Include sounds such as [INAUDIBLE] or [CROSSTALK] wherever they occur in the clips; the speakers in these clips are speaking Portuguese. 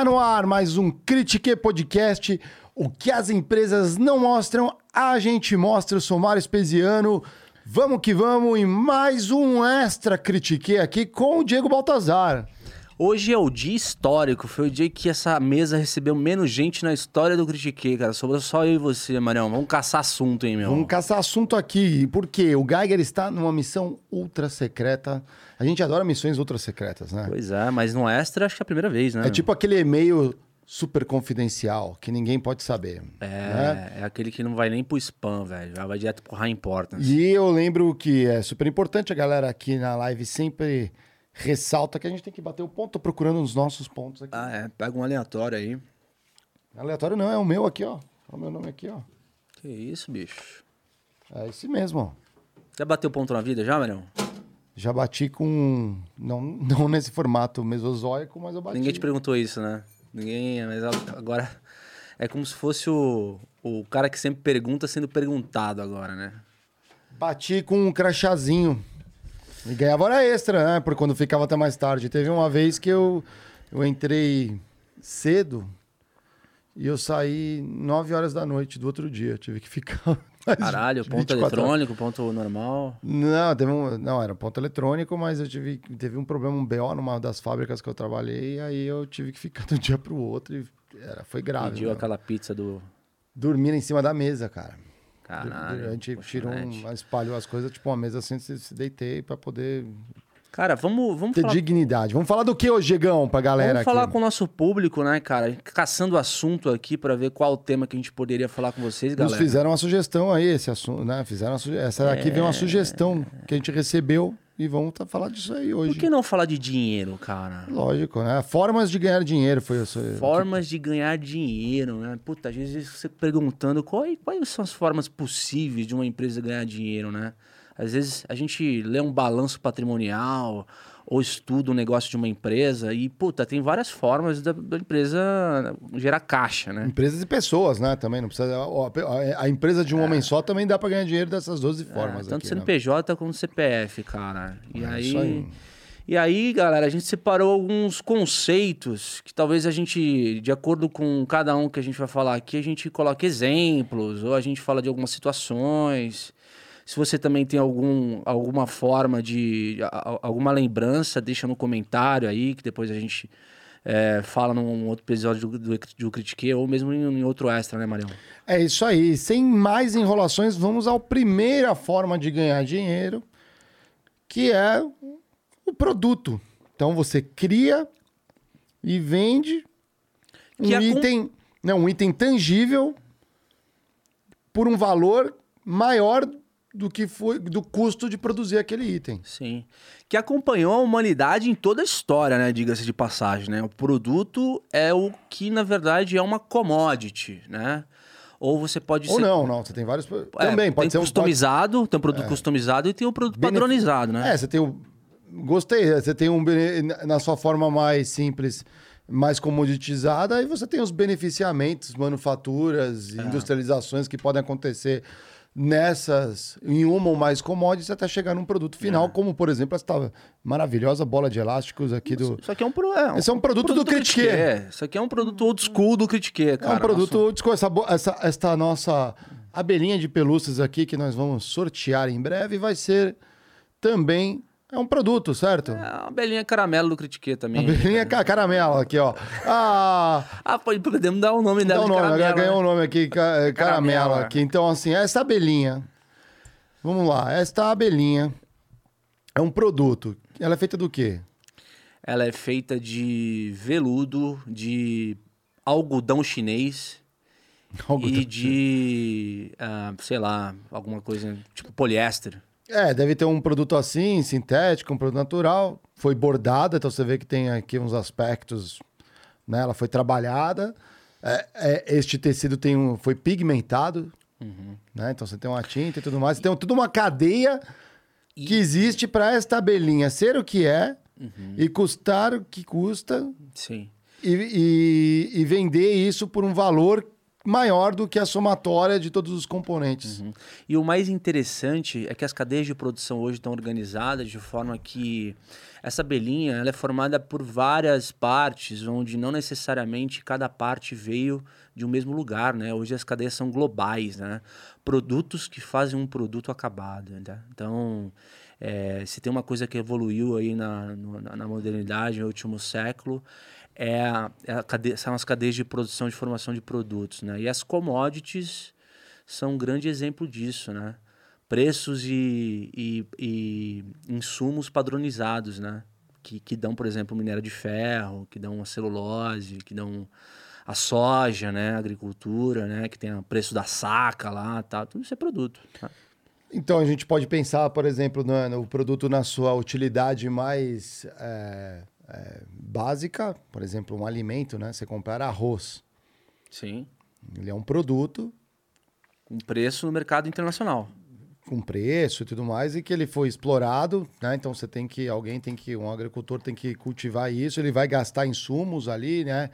Tá no ar mais um Critique Podcast. O que as empresas não mostram, a gente mostra. Eu sou Mário Espesiano. Vamos que vamos em mais um Extra Critique aqui com o Diego Baltazar. Hoje é o dia histórico, foi o dia que essa mesa recebeu menos gente na história do Critique, cara. Sobrou só eu e você, Marião. Vamos caçar assunto, hein, meu? Vamos caçar assunto aqui, porque o Geiger está numa missão ultra secreta. A gente adora missões ultra secretas, né? Pois é, mas no Extra acho que é a primeira vez, né? É tipo aquele e-mail super confidencial que ninguém pode saber. É, né? é aquele que não vai nem pro spam, velho. Vai direto pro High Importance. E eu lembro que é super importante, a galera aqui na live sempre ressalta que a gente tem que bater o ponto. Tô procurando os nossos pontos aqui. Ah, é. Pega um aleatório aí. Aleatório não, é o meu aqui, ó. É o meu nome aqui, ó. Que isso, bicho. É esse mesmo, ó. Já bateu ponto na vida já, Marião? Já bati com. Não, [LAUGHS] não nesse formato mesozoico, mas eu bati. Ninguém te perguntou isso, né? Ninguém. Mas agora. É como se fosse o, o cara que sempre pergunta sendo perguntado agora, né? Bati com um crachazinho. E ganhava hora extra, né? Por quando ficava até mais tarde. Teve uma vez que eu, eu entrei cedo e eu saí 9 horas da noite do outro dia. Tive que ficar. [LAUGHS] Caralho, ponto 24 horas. eletrônico, ponto normal. Não, teve um, não, era ponto eletrônico, mas eu tive, teve um problema, um BO numa das fábricas que eu trabalhei, e aí eu tive que ficar [LAUGHS] de um dia pro outro e era, foi grave. Pediu aquela pizza do. Dormir em cima da mesa, cara. Caralho. a gente tirou, um, espalhou as coisas, tipo uma mesa assim, se, deitei pra poder Cara, vamos, vamos ter falar. dignidade. Vamos falar do que hoje, Diegão, pra galera Vamos falar aqui? com o nosso público, né, cara? Caçando assunto aqui pra ver qual o tema que a gente poderia falar com vocês, Nos galera. fizeram uma sugestão aí, esse assunto, né? Fizeram suge... Essa aqui veio uma sugestão que a gente recebeu e vamos tá, falar disso aí hoje. Por que não falar de dinheiro, cara? Lógico, né? Formas de ganhar dinheiro foi isso. Formas de ganhar dinheiro, né? Puta, às vezes você perguntando quais, quais são as formas possíveis de uma empresa ganhar dinheiro, né? Às vezes a gente lê um balanço patrimonial ou estuda um negócio de uma empresa e, puta, tem várias formas da, da empresa gerar caixa, né? Empresas e pessoas, né? Também não precisa. A, a empresa de um homem só também dá pra ganhar dinheiro dessas 12 formas. É, tanto aqui, né? CNPJ quanto CPF, cara. E É aí. E aí, galera, a gente separou alguns conceitos que talvez a gente, de acordo com cada um que a gente vai falar aqui, a gente coloque exemplos, ou a gente fala de algumas situações. Se você também tem algum, alguma forma de. alguma lembrança, deixa no comentário aí, que depois a gente é, fala num outro episódio do, do, do Critique, ou mesmo em, em outro extra, né, Marião? É isso aí. Sem mais enrolações, vamos à primeira forma de ganhar dinheiro, que é o produto. Então você cria e vende um Que é com- item, não, um item tangível por um valor maior do que foi do custo de produzir aquele item. Sim. Que acompanhou a humanidade em toda a história, né? Diga-se de passagem, né? O produto é o que, na verdade, é uma commodity, né? Ou você pode Ou ser. não, não, você tem vários É, também pode tem ser um customizado, tem um produto customizado e tem o produto Benef- padronizado, né? É, você tem o. Gostei, você tem um na sua forma mais simples, mais comoditizada, e você tem os beneficiamentos, manufaturas, É. industrializações que podem acontecer nessas, em uma ou mais commodities, até chegar num produto final, É. como, por exemplo, essa maravilhosa bola de elásticos aqui do. Isso aqui é um, pro- é um Esse é um produto do Critique. É, Isso aqui é um produto old school do Critique, É cara. um produto, Nossa, desculpa, essa, bo- essa, esta nossa abelhinha de pelúcias aqui que nós vamos sortear em breve vai ser também é um produto, certo? É uma abelhinha caramelo do Critique também. Abelhinha ca- caramelo aqui, ó. Ah, Ah, pode, podemos dar o nome dá dela o de nome, caramelo. agora ganhou né? o nome aqui, ca- é, caramelo é. aqui. Então, assim, essa abelhinha, vamos lá, esta abelhinha é um produto. Ela é feita do quê? Ela é feita de veludo, de algodão chinês Algo e de, ah, sei lá, alguma coisa tipo poliéster. É, deve ter um produto assim, sintético, um produto natural. Foi bordada, então você vê que tem aqui uns aspectos, né? Ela foi trabalhada. É, é, este tecido tem um, foi pigmentado, né? Então você tem uma tinta e tudo mais. Tem toda uma cadeia que existe para esta abelhinha ser o que é e custar o que custa Sim. e, e- e vender isso por um valor maior do que a somatória de todos os componentes. Uhum. E o mais interessante é que as cadeias de produção hoje estão organizadas de forma que essa belinha ela é formada por várias partes, onde não necessariamente cada parte veio de um mesmo lugar, né? Hoje as cadeias são globais, né? Produtos que fazem um produto acabado, né? Então, é, se tem uma coisa que evoluiu aí na, na modernidade, no último século, é, a, é a são as cadeias de produção de formação de produtos, né? E as commodities são um grande exemplo disso, né? Preços e, e, e insumos padronizados, né? Que, que dão, por exemplo, minério de ferro, que dão a celulose, que dão a soja, né? A agricultura, né? Que tem o preço da saca lá, tá? Tudo isso é produto. Tá? Então a gente pode pensar, por exemplo, no, no produto na sua utilidade mais é, é, básica, por exemplo, um alimento, né? Você comprar arroz. Sim. Ele é um produto. Com preço no mercado internacional. Com preço e tudo mais, e que ele foi explorado, né? Então você tem que, alguém tem que, um agricultor tem que cultivar isso, ele vai gastar insumos ali, né?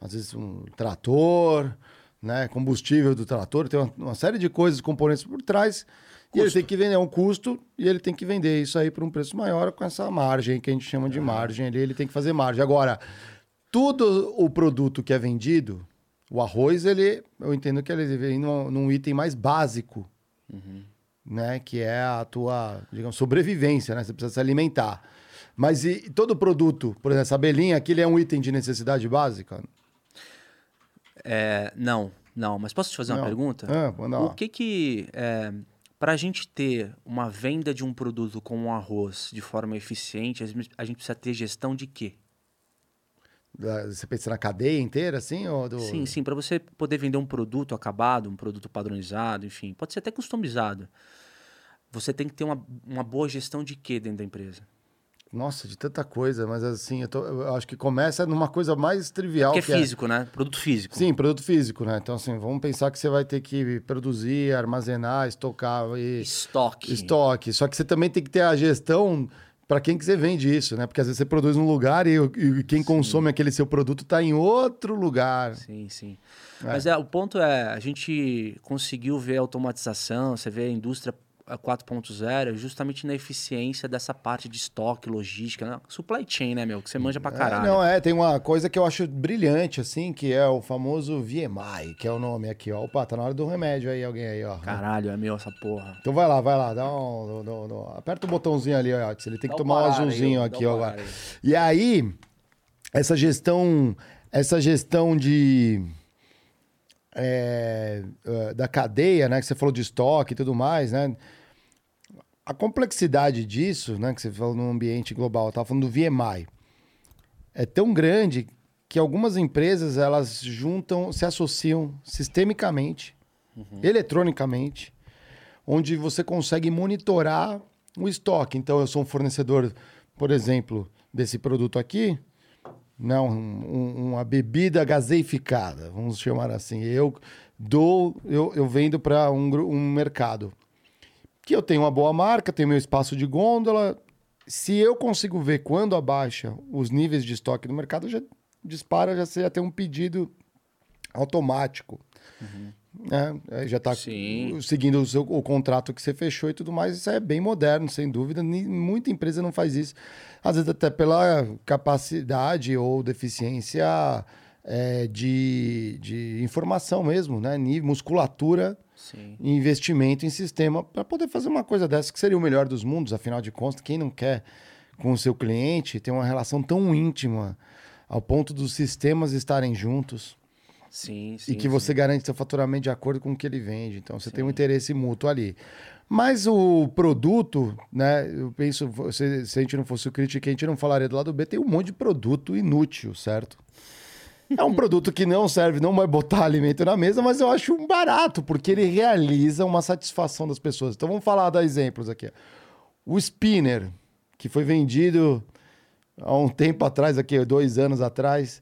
Às vezes um trator, né? Combustível do trator, tem uma, uma série de coisas, componentes por trás Custo. E ele tem que vender, é um custo, e ele tem que vender isso aí por um preço maior com essa margem que a gente chama de ah. margem ali, ele tem que fazer margem. Agora, tudo o produto que é vendido, o arroz, ele, eu entendo que ele vem num, num item mais básico, uhum. né? Que é a tua, digamos, sobrevivência, né? Você precisa se alimentar. Mas e todo produto, por exemplo, essa belinha, aquele é um item de necessidade básica? É, não, não. Mas posso te fazer não. uma pergunta? Não. O que que... É para a gente ter uma venda de um produto como um arroz de forma eficiente, a gente precisa ter gestão de quê? Você pensa na cadeia inteira, assim? Ou do... Sim, sim. Para você poder vender um produto acabado, um produto padronizado, enfim, pode ser até customizado. Você tem que ter uma, uma boa gestão de quê dentro da empresa? Nossa, de tanta coisa, mas assim, eu, tô, eu acho que começa numa coisa mais trivial. Que é que é físico, é... né? Produto físico. Sim, produto físico, né? Então, assim, vamos pensar que você vai ter que produzir, armazenar, estocar. E... Estoque. Estoque. Só que você também tem que ter a gestão para quem que você vende isso, né? Porque às vezes você produz num lugar e, e quem sim. consome aquele seu produto está em outro lugar. Sim, sim. É. Mas é, o ponto é, a gente conseguiu ver a automatização, você vê a indústria 4.0 é justamente na eficiência dessa parte de estoque, logística, né? supply chain, né, meu? Que você manja pra é, caralho. É, não, é, tem uma coisa que eu acho brilhante, assim, que é o famoso VMI, que é o nome aqui, ó. Opa, tá na hora do remédio aí, alguém aí, ó. Caralho, é meu essa porra. Então vai lá, vai lá, dá um. um, um aperta o botãozinho ali, ó. Ele tem que dá tomar um azulzinho aí, aqui, ó. Agora. E aí, essa gestão. Essa gestão de. É, da cadeia, né? Que você falou de estoque e tudo mais, né? A complexidade disso, né, que você falou no ambiente global, eu estava falando do VMI, é tão grande que algumas empresas elas juntam, se associam sistemicamente, uhum. eletronicamente, onde você consegue monitorar o estoque. Então, eu sou um fornecedor, por exemplo, desse produto aqui, não, né, um, uma bebida gaseificada, vamos chamar assim. Eu dou, eu, eu vendo para um, um mercado que eu tenho uma boa marca, tenho meu espaço de gôndola. Se eu consigo ver quando abaixa os níveis de estoque no mercado, já dispara, já já tem um pedido automático. Uhum. Né? Já está seguindo o, seu, o contrato que você fechou e tudo mais. Isso é bem moderno, sem dúvida. Muita empresa não faz isso. Às vezes até pela capacidade ou deficiência é, de, de informação mesmo, né? Musculatura Sim. investimento em sistema para poder fazer uma coisa dessa, que seria o melhor dos mundos, afinal de contas, quem não quer com o seu cliente ter uma relação tão íntima ao ponto dos sistemas estarem juntos. Sim, sim, e que você garante seu faturamento de acordo com o que ele vende. Então você sim. tem um interesse mútuo ali. Mas o produto, né? Eu penso, se, se a gente não fosse o crítico, a gente não falaria do lado B, tem um monte de produto inútil, certo? É um produto que não serve, não vai botar alimento na mesa, mas eu acho um barato, porque ele realiza uma satisfação das pessoas. Então vamos falar dar exemplos aqui. O spinner, que foi vendido há um tempo atrás, aqui, dois anos atrás,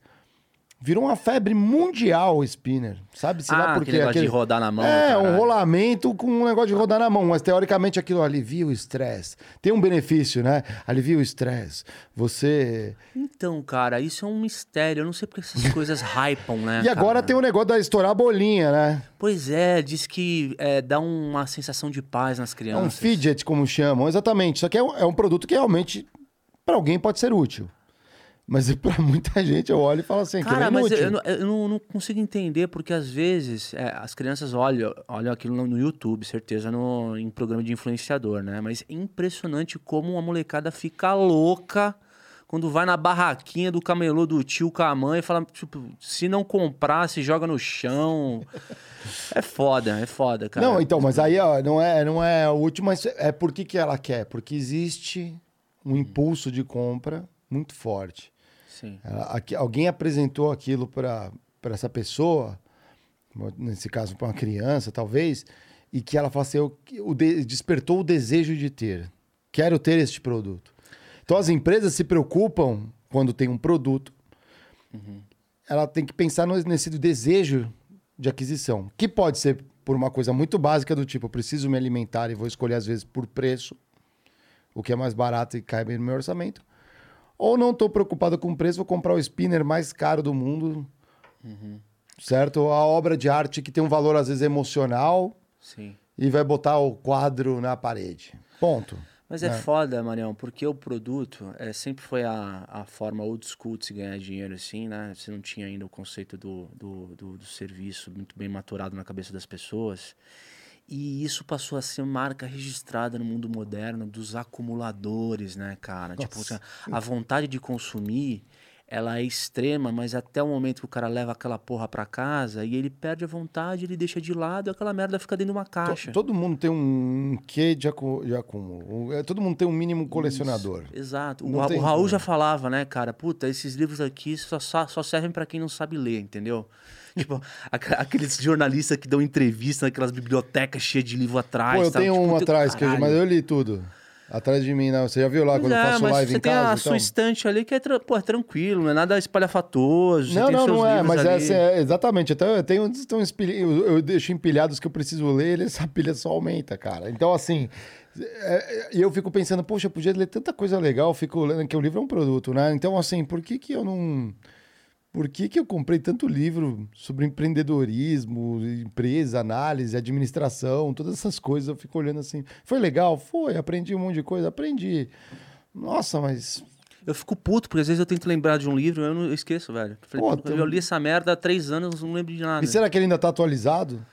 Virou uma febre mundial o spinner. Sabe-se lá Ah, porque aquele negócio de rodar na mão. É, um caralho. rolamento com um negócio de rodar na mão, mas teoricamente aquilo alivia o estresse. Tem um benefício, né? Alivia o estresse. Você. Então, cara, isso é um mistério. Eu não sei porque essas [LAUGHS] coisas hypam, né? E agora cara? tem o negócio da estourar a bolinha, né? Pois é, diz que é, dá uma sensação de paz nas É um crianças. fidget, como chamam, exatamente. Só que é um, é um produto que realmente, para alguém, pode ser útil. Mas [LAUGHS] para muita gente, eu olho e falo assim, Cara, que é mas inútil. eu, não- eu não, consigo entender, porque às vezes é, as crianças olham, olham aquilo no, no YouTube, certeza, no, em programa de influenciador, né? Mas é impressionante como uma molecada fica louca quando vai na barraquinha do camelô do tio com a mãe e fala, tipo, se não comprar, se joga no chão. É foda, é foda, cara. Não, então, mas aí ó, não é, não é útil, mas é por que, que ela quer? Porque existe um impulso de compra muito forte. Sim. Ela- aqui- alguém apresentou aquilo para essa pessoa, nesse caso para uma criança, talvez, e que ela fala assim, eu, o de- despertou o desejo de ter. Quero ter este produto. Então as empresas se preocupam quando tem um produto. Ela tem que pensar no- nesse desejo de aquisição, que pode ser por uma coisa muito básica do tipo, eu preciso me alimentar e vou escolher às vezes por preço, o que é mais barato e cai bem no meu orçamento. Ou não estou preocupado com o preço, vou comprar o spinner mais caro do mundo. Certo? A obra de arte que tem um valor, às vezes, emocional Sim. e vai botar o quadro na parede. Ponto. Mas é É. foda, Marião, porque o produto é, sempre foi a, a forma old school de se ganhar dinheiro, assim, né? Você não tinha ainda o conceito do, do, do, do serviço muito bem maturado na cabeça das pessoas. E isso passou a ser marca registrada no mundo moderno dos acumuladores, né, cara? Tipo, Nossa. a vontade de consumir, ela é extrema, mas até o momento que o cara leva aquela porra pra casa e ele perde a vontade, ele deixa de lado e aquela merda fica dentro de uma caixa. Todo mundo tem um quê de, acu- de acúmulo. É, Todo mundo tem um mínimo colecionador. Exato. O, o Raul já falava, né, cara? Puta, esses livros aqui só, só, só servem pra quem não sabe ler, entendeu? [LAUGHS] tipo, aqu- aqueles jornalistas que dão entrevista naquelas bibliotecas cheias de livro atrás. Pô, eu sabe? tenho Tipo, um tem- atrás, que eu, mas eu li tudo. Atrás de mim, não. Você já viu lá quando eu é, faço mas live você em tem casa? a então? sua estante ali que é, pô, é tranquilo, não é nada espalhafatoso. você Não, tem não, não é, mas é, assim, é, exatamente. Então, eu tenho, estão eu, eu deixo empilhados que eu preciso ler, [LAUGHS] essa pilha só aumenta, cara. Então, assim, é, e eu fico pensando, poxa, eu podia ler tanta coisa legal, eu fico lendo que o livro é um produto, né? Então, assim, por que que eu não... Por que que eu comprei tanto livro sobre empreendedorismo, empresa, análise, administração, todas essas coisas? Eu fico olhando assim, foi legal? Foi, aprendi um monte de coisa, aprendi. Nossa, mas Eu fico puto, porque às vezes eu tento lembrar de um livro e eu, não, eu esqueço, velho. Eu Falei, Pô, "Pô, tem eu li essa merda há três anos, não lembro de nada. e será que ele ainda está atualizado?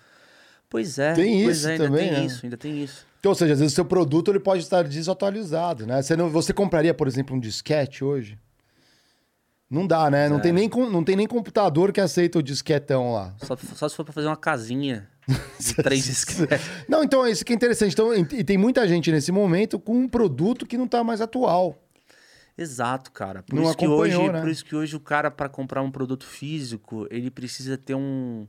Pois é, Tem pois isso é, ainda também, tem né? isso, ainda tem isso. Então, ou seja, às vezes o seu produto ele pode estar desatualizado, né? Você, não, você compraria, por exemplo, um disquete hoje? Não dá, né? Não, É. tem nem, com- não tem nem computador que aceita o disquetão lá. Só, só se for pra fazer uma casinha [LAUGHS] de três disquetes. Não, então é isso que é interessante. Então, e tem muita gente nesse momento com um produto que não está mais atual. Exato, cara. Por, Não isso que hoje, né? por isso que hoje o cara, para comprar um produto físico, ele precisa ter um,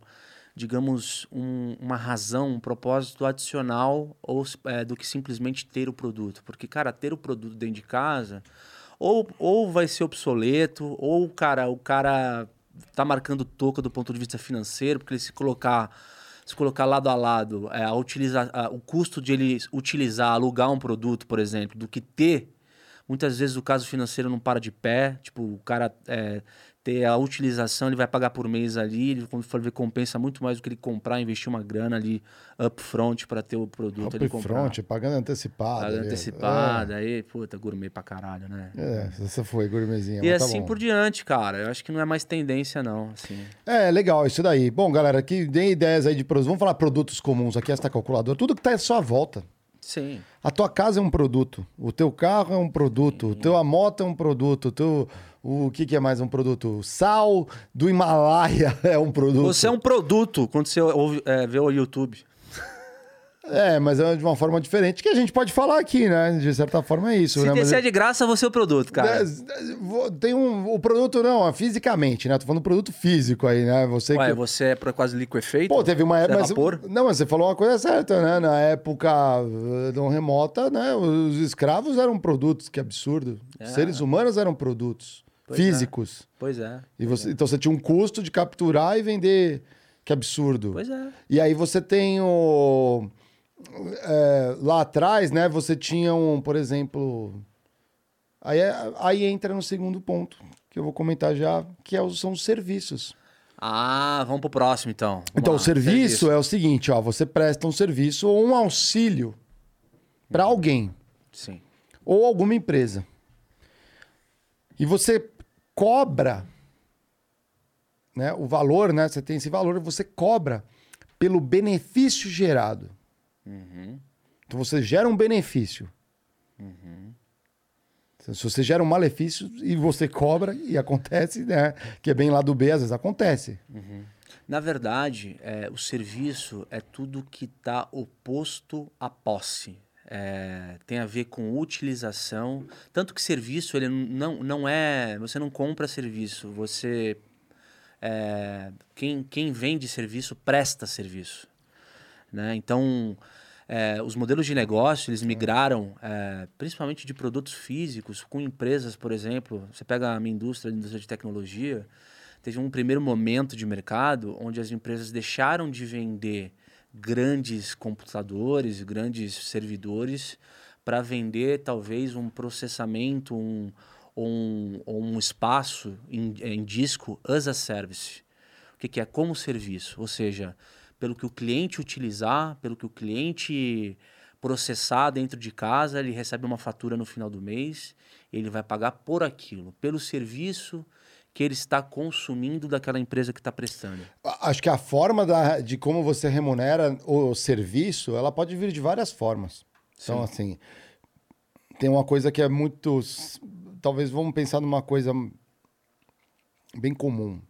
digamos, um- uma razão, um propósito adicional ou, é, do que simplesmente ter o produto. Porque, cara, ter o produto dentro de casa, ou, ou vai ser obsoleto, ou, cara, o cara tá marcando toca do ponto de vista financeiro, porque ele se colocar se colocar lado a lado é, a utiliza, a- o custo de ele utilizar, alugar um produto, por exemplo, do que ter, muitas vezes o caso financeiro não para de pé. Tipo, o cara é, ter a utilização, ele vai pagar por mês ali, ele, quando for ver, compensa muito mais do que ele comprar, investir uma grana ali upfront para ter o produto ele comprar. Upfront, pagando antecipado. Paga ali. antecipada, aí, puta, gourmet pra caralho, né? É, é essa foi, gourmetzinha. E tá assim bom. por diante, cara. Eu acho que não é mais tendência, não. Assim. É, legal, isso daí. Bom, galera, aqui deem ideias aí de produtos. Vamos falar produtos comuns aqui, esta calculadora. Tudo que tá à sua volta. Sim. A tua casa é um produto, o teu carro é um produto, o teu a moto é um produto, o teu, o que, que é mais um produto? Sal do Himalaia [LAUGHS] é um produto. Você é um produto quando você ouve, é, vê o YouTube. [LAUGHS] É, mas é de uma forma diferente que a gente pode falar aqui, né? De certa forma é isso, Se né? Mas- descer de graça, você é o produto, cara. É, Tem um, o produto não, é fisicamente, né? Tô falando do produto físico aí, né? Você Ué, que... você é quase liquefeito? Pô, teve uma Você é época. mas- vapor? Não, mas você falou uma coisa certa, né? Na época eh, não remota, né? Os escravos eram produtos, que absurdo. É. Seres humanos eram produtos. Pois é. físicos. Pois é. E pois você, é. Então você tinha um custo de capturar e vender. Que absurdo. Pois é. E aí você tem o. é, lá atrás, né? Você tinha um, por exemplo. Aí, é- aí entra no segundo ponto, que eu vou comentar já, que é são os serviços. Ah, vamos pro próximo então. Vamos Então, lá, o serviço, é o seguinte, ó, você presta um serviço ou um auxílio para alguém Sim. ou alguma empresa. E você cobra né, o valor, né? Você tem esse valor, você cobra pelo benefício gerado. Uhum. Então você gera um benefício. Se você gera um malefício e você cobra e acontece, né? Que é bem lá do B, às vezes acontece. Na verdade, é, o serviço é tudo que está oposto à posse. É, tem a ver com utilização. Tanto que serviço, ele não, não é. Você não compra serviço, você. é, quem, quem vende serviço presta serviço. Né? Então, é, os modelos de negócio eles migraram, é, principalmente de produtos físicos, com empresas, por exemplo. Você pega a minha indústria, a indústria de tecnologia, teve um primeiro momento de mercado onde as empresas deixaram de vender grandes computadores, grandes servidores, para vender talvez um processamento, um, ou um, um espaço em, em disco as a service. O que, que é? Como serviço. Ou seja, pelo que o cliente utilizar, pelo que o cliente processar dentro de casa, ele recebe uma fatura no final do mês, ele vai pagar por aquilo, pelo serviço que ele está consumindo daquela empresa que está prestando. Acho que a forma da- de como você remunera o serviço, ela pode vir de várias formas. Então, assim, tem uma coisa que é muito. Talvez vamos pensar numa coisa bem comum.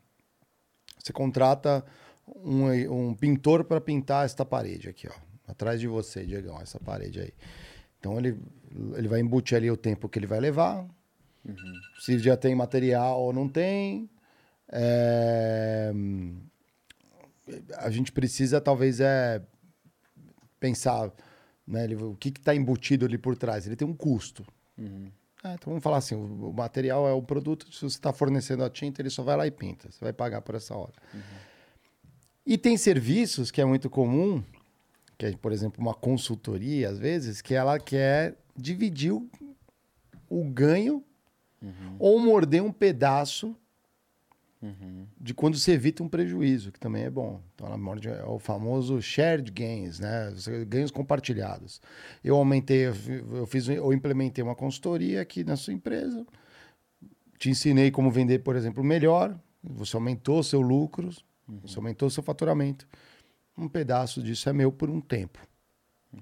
Você contrata um, um pintor para pintar esta parede aqui, ó. Atrás de você, Diegão, essa parede aí. Então ele, ele vai embutir ali o tempo que ele vai levar. Se já tem material ou não tem. É, a gente precisa talvez é pensar né, ele- o que está embutido ali por trás. Ele tem um custo. É, então vamos falar assim, o, o material é o produto, se você está fornecendo a tinta, ele só vai lá e pinta. Você vai pagar por essa hora. E tem serviços que é muito comum, que é, por exemplo, uma consultoria, às vezes, que ela quer dividir o, o ganho ou morder um pedaço de quando você evita um prejuízo, que também é bom. Então, ela morde, é o famoso shared gains, né? Ganhos compartilhados. Eu aumentei, eu fi- eu fiz, eu implementei uma consultoria aqui na sua empresa, te ensinei como vender, por exemplo, melhor, você aumentou seu lucro, você aumentou seu faturamento. Um pedaço disso é meu por um tempo.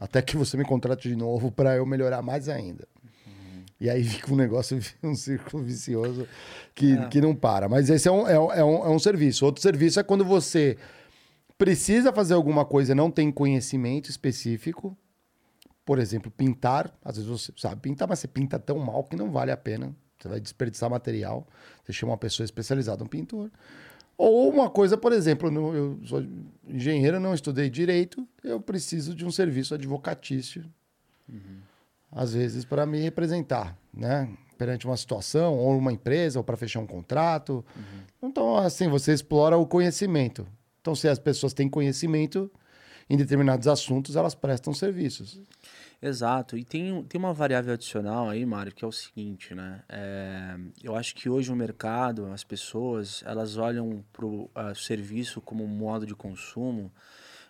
Até que você me contrate de novo para eu melhorar mais ainda. E aí fica um negócio, [LAUGHS] um círculo vicioso que, que não para. Mas esse é um, é, um, é um- é um serviço. Outro serviço é quando você precisa fazer alguma coisa e não tem conhecimento específico. Por exemplo, pintar. Às vezes você sabe pintar, mas você pinta tão mal que não vale a pena. Você vai desperdiçar material. Você chama uma pessoa especializada, um pintor. Ou uma coisa, por exemplo, eu sou engenheiro, não estudei direito, eu preciso de um serviço advocatício às vezes, para me representar, né? Perante uma situação, ou uma empresa, ou para fechar um contrato. Então, assim, você explora o conhecimento. Então, se as pessoas têm conhecimento em determinados assuntos, elas prestam serviços. Exato. E tem, tem uma variável adicional aí, Mário, que é o seguinte, né? É, eu acho que hoje o mercado, as pessoas, elas olham para o serviço como um modo de consumo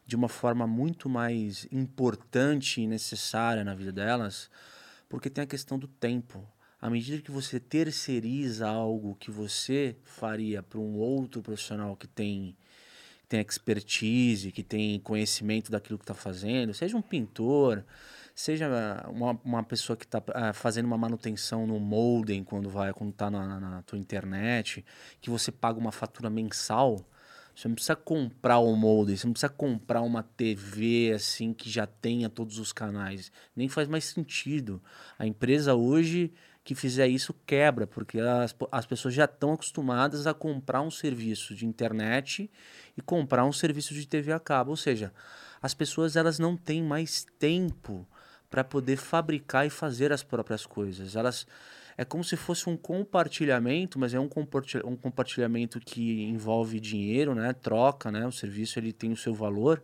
de uma forma muito mais importante e necessária na vida delas, porque tem a questão do tempo. À medida que você terceiriza algo que você faria para um outro profissional que tem que tem expertise, que tem conhecimento daquilo que está fazendo, seja um pintor, seja uma, uma pessoa que está fazendo uma manutenção no modem quando vai quando está na, na tua internet, que você paga uma fatura mensal, você não precisa comprar o modem, você não precisa comprar uma TV assim que já tenha todos os canais, nem faz mais sentido. A empresa hoje que fizer isso quebra, porque as, as pessoas já estão acostumadas a comprar um serviço de internet e comprar um serviço de TV a cabo, ou seja, as pessoas elas não têm mais tempo para poder fabricar e fazer as próprias coisas. Elas é como se fosse um compartilhamento, mas é um, um compartilhamento que envolve dinheiro, né? Troca, né? O serviço ele tem o seu valor,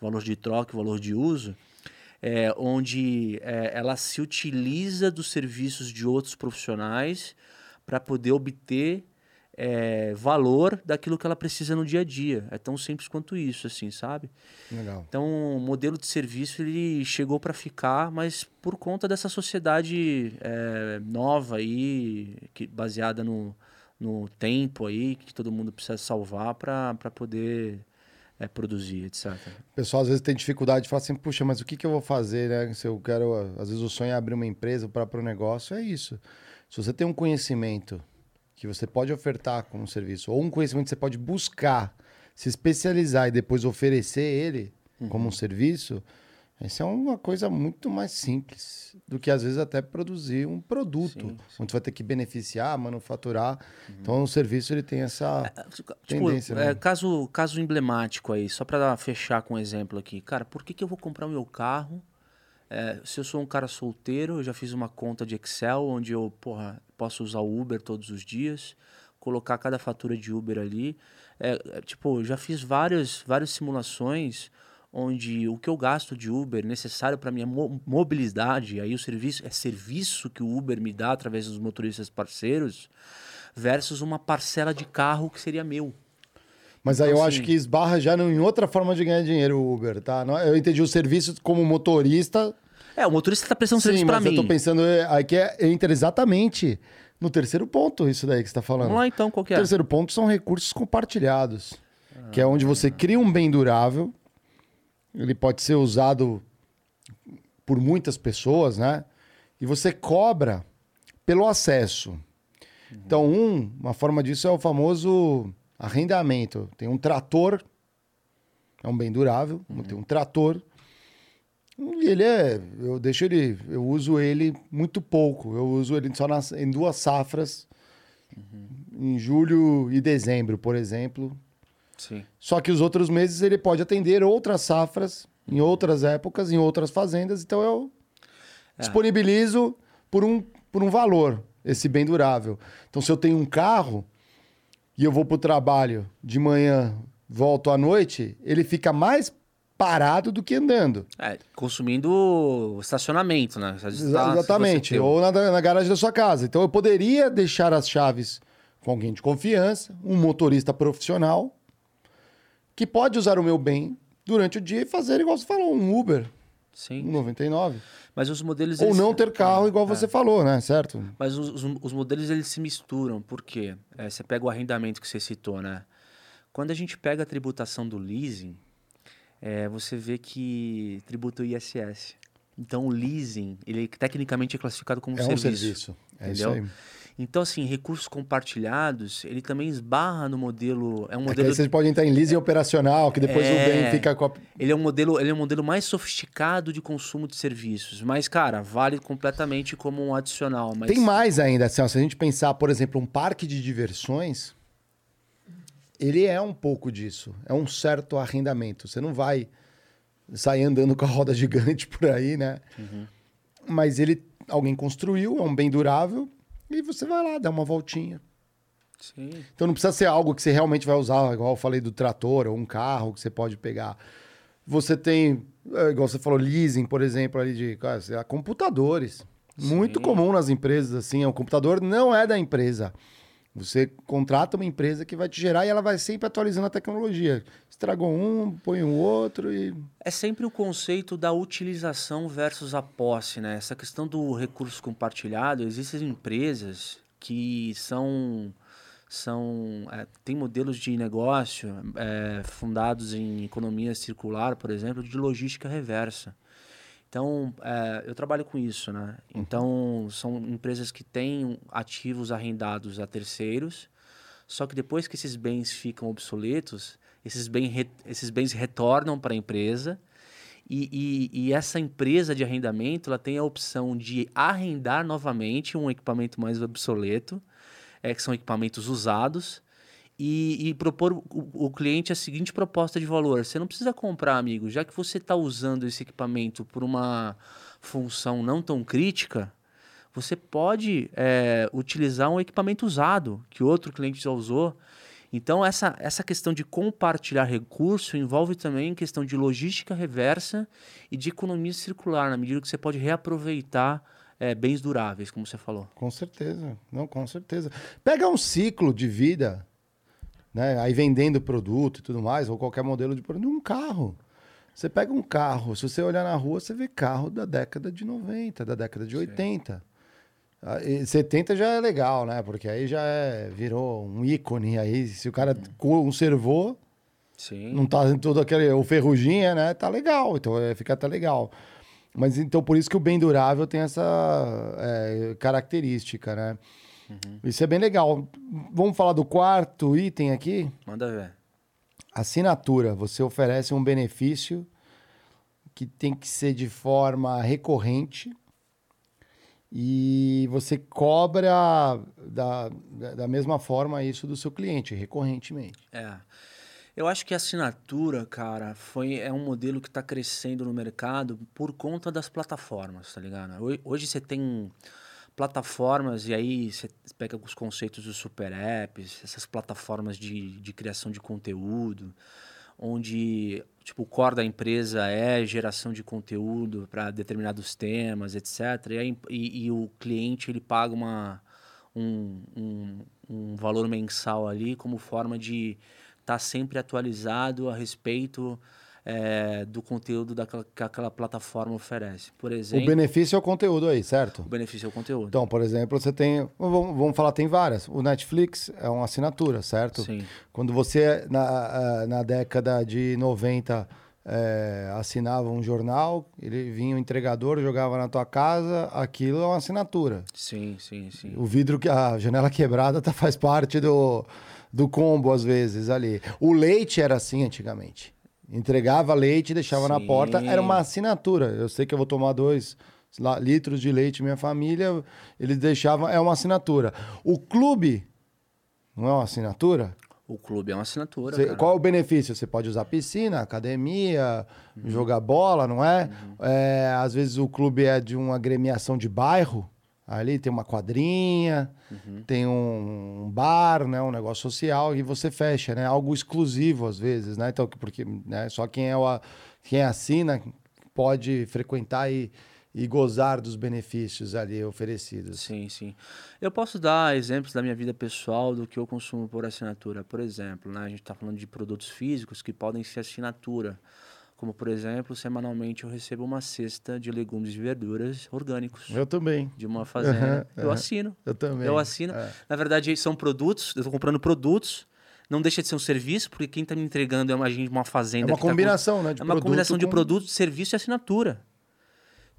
valor de troca, valor de uso, é, onde é, ela se utiliza dos serviços de outros profissionais para poder obter é, valor daquilo que ela precisa no dia a dia. É tão simples quanto isso, assim, sabe? Legal. Então, o modelo de serviço ele chegou para ficar, mas por conta dessa sociedade é, nova aí, que, baseada no, no tempo aí, que todo mundo precisa salvar para poder é, produzir, etc. O pessoal às vezes tem dificuldade de falar assim, puxa, mas o que, que eu vou fazer, né? Se eu quero, às vezes o sonho é abrir uma empresa para o negócio, é isso. Se você tem um conhecimento que você pode ofertar como serviço, ou um conhecimento que você pode buscar, se especializar e depois oferecer ele uhum. como um serviço, isso é uma coisa muito mais simples do que às vezes até produzir um produto, sim, sim. onde você vai ter que beneficiar, manufaturar. Uhum. Então o serviço ele tem essa é, tipo, tendência. Né? É, caso, caso emblemático aí, só para fechar com um exemplo aqui. Cara, por que, que eu vou comprar o meu carro é, se eu sou um cara solteiro, eu já fiz uma conta de Excel onde eu porra, posso usar o Uber todos os dias, colocar cada fatura de Uber ali. É, é, tipo, já fiz várias, várias simulações onde o que eu gasto de Uber necessário para minha mo mobilidade, aí o serviço é serviço que o Uber me dá através dos motoristas parceiros, versus uma parcela de carro que seria meu. Mas aí então, eu assim, acho que esbarra já em outra forma de ganhar dinheiro o Uber, tá? Eu entendi o serviço como motorista, é, o motorista está prestando Sim, serviço para mim. eu tô pensando aqui é, entra exatamente no terceiro ponto, isso daí que você tá falando. Vamos lá então, qual que é? O terceiro ponto são recursos compartilhados, ah, que é onde você cria um bem durável, ele pode ser usado por muitas pessoas, né? E você cobra pelo acesso. Uhum. Então, um, uma forma disso é o famoso arrendamento. Tem um trator, é um bem durável, uhum. tem um trator e ele é. Eu deixo ele. Eu uso ele muito pouco. Eu uso ele só nas, em duas safras. Uhum. Em julho e dezembro, por exemplo. Sim. Só que os outros meses ele pode atender outras safras, em outras épocas, em outras fazendas. Então eu é. disponibilizo por um, por um valor esse bem durável. Então, se eu tenho um carro e eu vou para o trabalho de manhã, volto à noite, ele fica mais parado do que andando. É, consumindo estacionamento, né? Exatamente, ou na, na garagem da sua casa. Então eu poderia deixar as chaves com alguém de confiança, um motorista profissional, que pode usar o meu bem durante o dia e fazer, igual você falou, um Uber. Sim. Um 99. Mas os modelos. Ou eles... não ter carro, igual é. você falou, né? Certo? Mas os, os, modelos eles se misturam, por quê? É, você pega o arrendamento que você citou, né? Quando a gente pega a tributação do leasing, é, você vê que tributa o ISS. Então, o leasing, ele tecnicamente é classificado como é serviço. um serviço. É entendeu? isso aí. Então, assim, recursos compartilhados, ele também esbarra no modelo. É um modelo. É que aí você pode entrar em leasing é, operacional, que depois é, o bem fica com a... Ele é um modelo, ele é um modelo mais sofisticado de consumo de serviços. Mas, cara, vale completamente como um adicional. Mas... Tem mais ainda, assim, ó, se a gente pensar, por exemplo, um parque de diversões ele é um pouco disso. É um certo arrendamento. Você não vai sair andando com a roda [LAUGHS] gigante por aí, né? Uhum. Mas ele, alguém construiu, é um bem durável, e você vai lá, dá uma voltinha. Sim. Então não precisa ser algo que você realmente vai usar, igual eu falei do trator ou um carro que você pode pegar. Você tem, é, igual você falou, leasing, por exemplo, ali de computadores. Sim. Muito comum nas empresas, assim. O computador não é da empresa. Você contrata uma empresa que vai te gerar e ela vai sempre atualizando a tecnologia. Estragou um, põe um outro e. É sempre o conceito da utilização versus a posse, né? Essa questão do recurso compartilhado, existem empresas que são. são é, tem modelos de negócio é, fundados em economia circular, por exemplo, de logística reversa. Então, é, eu trabalho com isso, né? Então, são empresas que têm ativos arrendados a terceiros, só que depois que esses bens ficam obsoletos, esses, bem, esses bens retornam para a empresa e, e, e, essa empresa de arrendamento ela tem a opção de arrendar novamente um equipamento mais obsoleto, é, que são equipamentos usados, e, e propor o, o, cliente a seguinte proposta de valor. Você não precisa comprar, amigo, já que você está usando esse equipamento por uma função não tão crítica, você pode é, utilizar um equipamento usado que outro cliente já usou. Então, essa, essa questão de compartilhar recurso envolve também questão de logística reversa e de economia circular, na medida que você pode reaproveitar é, bens duráveis, como você falou. Com certeza, não, com certeza. Pega um ciclo de vida, né? Aí vendendo produto e tudo mais, ou qualquer modelo de produto, um carro. Você pega um carro, se você olhar na rua, você vê carro da década de 90, da década de 80. Ah, e 70 já é legal, né? Porque aí já é, virou um ícone. Aí, se o cara conservou, Sim. não tá todo aquele. O ferruginha, né? Tá legal. Então é, fica até legal. Mas então por isso que o bem durável tem essa é, característica, né? Isso é bem legal. Vamos falar do quarto item aqui? Manda ver. Assinatura. Você oferece um benefício que tem que ser de forma recorrente e você cobra da, da mesma forma isso do seu cliente, recorrentemente. É. Eu acho que a assinatura, cara, foi, é um modelo que está crescendo no mercado por conta das plataformas, tá ligado? Ho- Hoje você tem plataformas, e aí você pega os conceitos dos super apps, essas plataformas de, de criação de conteúdo, onde tipo, o core da empresa é geração de conteúdo para determinados temas, etc. E, aí- e- e o cliente ele paga uma, um, um, um valor mensal ali como forma de estar sempre atualizado a respeito eh, do conteúdo daquela, que aquela plataforma oferece. Por O exemplo, benefício é o conteúdo aí, certo? o benefício é o conteúdo. Então, por exemplo, você tem. Vamos, vamos falar, tem várias. O Netflix é uma assinatura, certo? Sim. Quando você, na, na década de 90, eh, assinava um jornal, ele vinha o entregador, jogava na tua casa, aquilo é uma assinatura. Sim, sim, sim. O vidro, que a janela quebrada tá, faz parte do, do combo, às vezes, ali. O leite era assim antigamente. Entregava leite deixava na Sim. porta, era uma assinatura. Eu sei que eu vou tomar dois lá, litros de leite minha família, eles deixavam, é uma assinatura. O clube não é uma assinatura? O clube é uma assinatura, cara. qual é o benefício? Você pode usar piscina, academia, jogar bola, não é? É, Às vezes o clube é de uma agremiação de bairro, ali tem uma quadrinha, tem um bar, né, um negócio social e você fecha, né? Algo exclusivo às vezes, né? Então, porque né, só quem é o, quem assina pode frequentar e, e gozar dos benefícios ali oferecidos. Sim, sim. Eu posso dar exemplos da minha vida pessoal do que eu consumo por assinatura. Por exemplo, né, a gente está falando de produtos físicos que podem ser assinatura. Como, por exemplo, semanalmente eu recebo uma cesta de legumes e verduras orgânicos Eu também. de uma fazenda. Aham, Eu assino. Eu também. Eu assino. É. Na verdade, são produtos, eu estou comprando produtos. Não deixa de ser um serviço, porque quem está me entregando é uma, uma É fazenda. uma que tá com- combinação, né? De é uma combinação de com- produto, serviço e assinatura.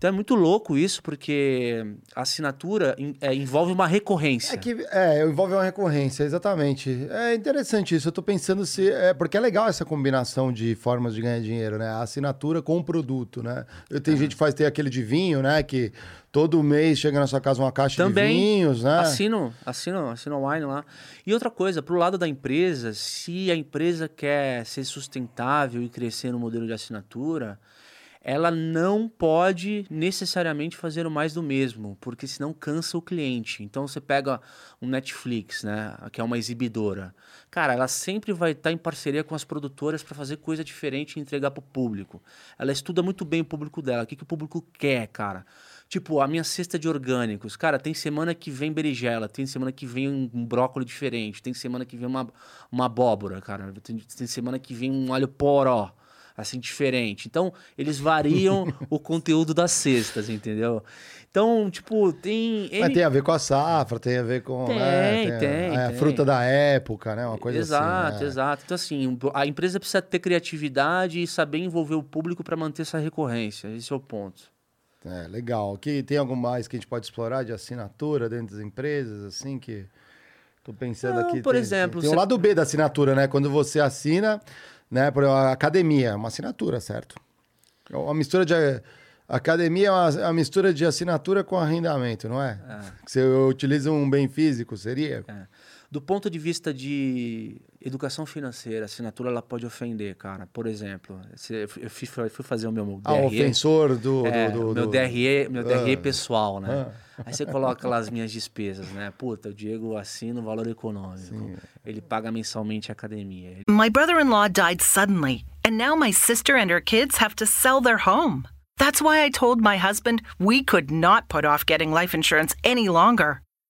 Então é muito louco isso, porque a assinatura é, envolve uma recorrência. É que é, envolve uma recorrência, exatamente. É interessante isso. Eu tô pensando se. É, porque é legal essa combinação de formas de ganhar dinheiro, né? A assinatura com o produto, né? Eu tenho gente que faz ter aquele de vinho, né? Que todo mês chega na sua casa uma caixa Também de vinhos, né? Assino, assino, assino o wine lá. E outra coisa, pro lado da empresa, se a empresa quer ser sustentável e crescer no modelo de assinatura, ela não pode necessariamente fazer o mais do mesmo, porque senão cansa o cliente. Então você pega um Netflix, né, que é uma exibidora. Cara, ela sempre vai estar em parceria com as produtoras para fazer coisa diferente e entregar para o público. Ela estuda muito bem o público dela, o que, que o público quer, cara. Tipo, a minha cesta de orgânicos. Cara, tem semana que vem berinjela, tem semana que vem um brócolis diferente, tem semana que vem uma, uma abóbora, cara. Tem, tem semana que vem um alho poró, assim, diferente. Então, eles variam [LAUGHS] o conteúdo das cestas, entendeu? Então, tipo, tem... Mas tem a ver com a safra, tem a ver com. Tem, né, tem, é, a tem. fruta da época, né? Uma coisa exato, assim. né? exato. Então, assim, a empresa precisa ter criatividade e saber envolver o público para manter essa recorrência. Esse é o ponto. É, legal. Que, tem algo mais que a gente pode explorar de assinatura dentro das empresas, assim, que. Tô pensando Não, aqui. por tem, exemplo, Tem, tem o você- lado B da assinatura, né? Quando você assina, né? Por exemplo, a academia, é uma assinatura, certo? É uma mistura de. Academia é uma, é uma mistura de assinatura com arrendamento, não é? Que você utiliza um bem físico, seria? É. Do ponto de vista de educação financeira, a assinatura ela pode ofender, cara. Por exemplo, eu fui, fazer o meu ah, DRE. ofensor do, é, do, do, meu. DRE, meu DRE ah. pessoal, né? Ah. Aí você coloca lá as minhas despesas, né? Puta, o Diego assina o valor econômico. Sim. Ele paga mensalmente a academia. My brother-in-law died suddenly, and now my sister and her kids have to sell their home. That's why I told my husband we could not put off getting life insurance any longer.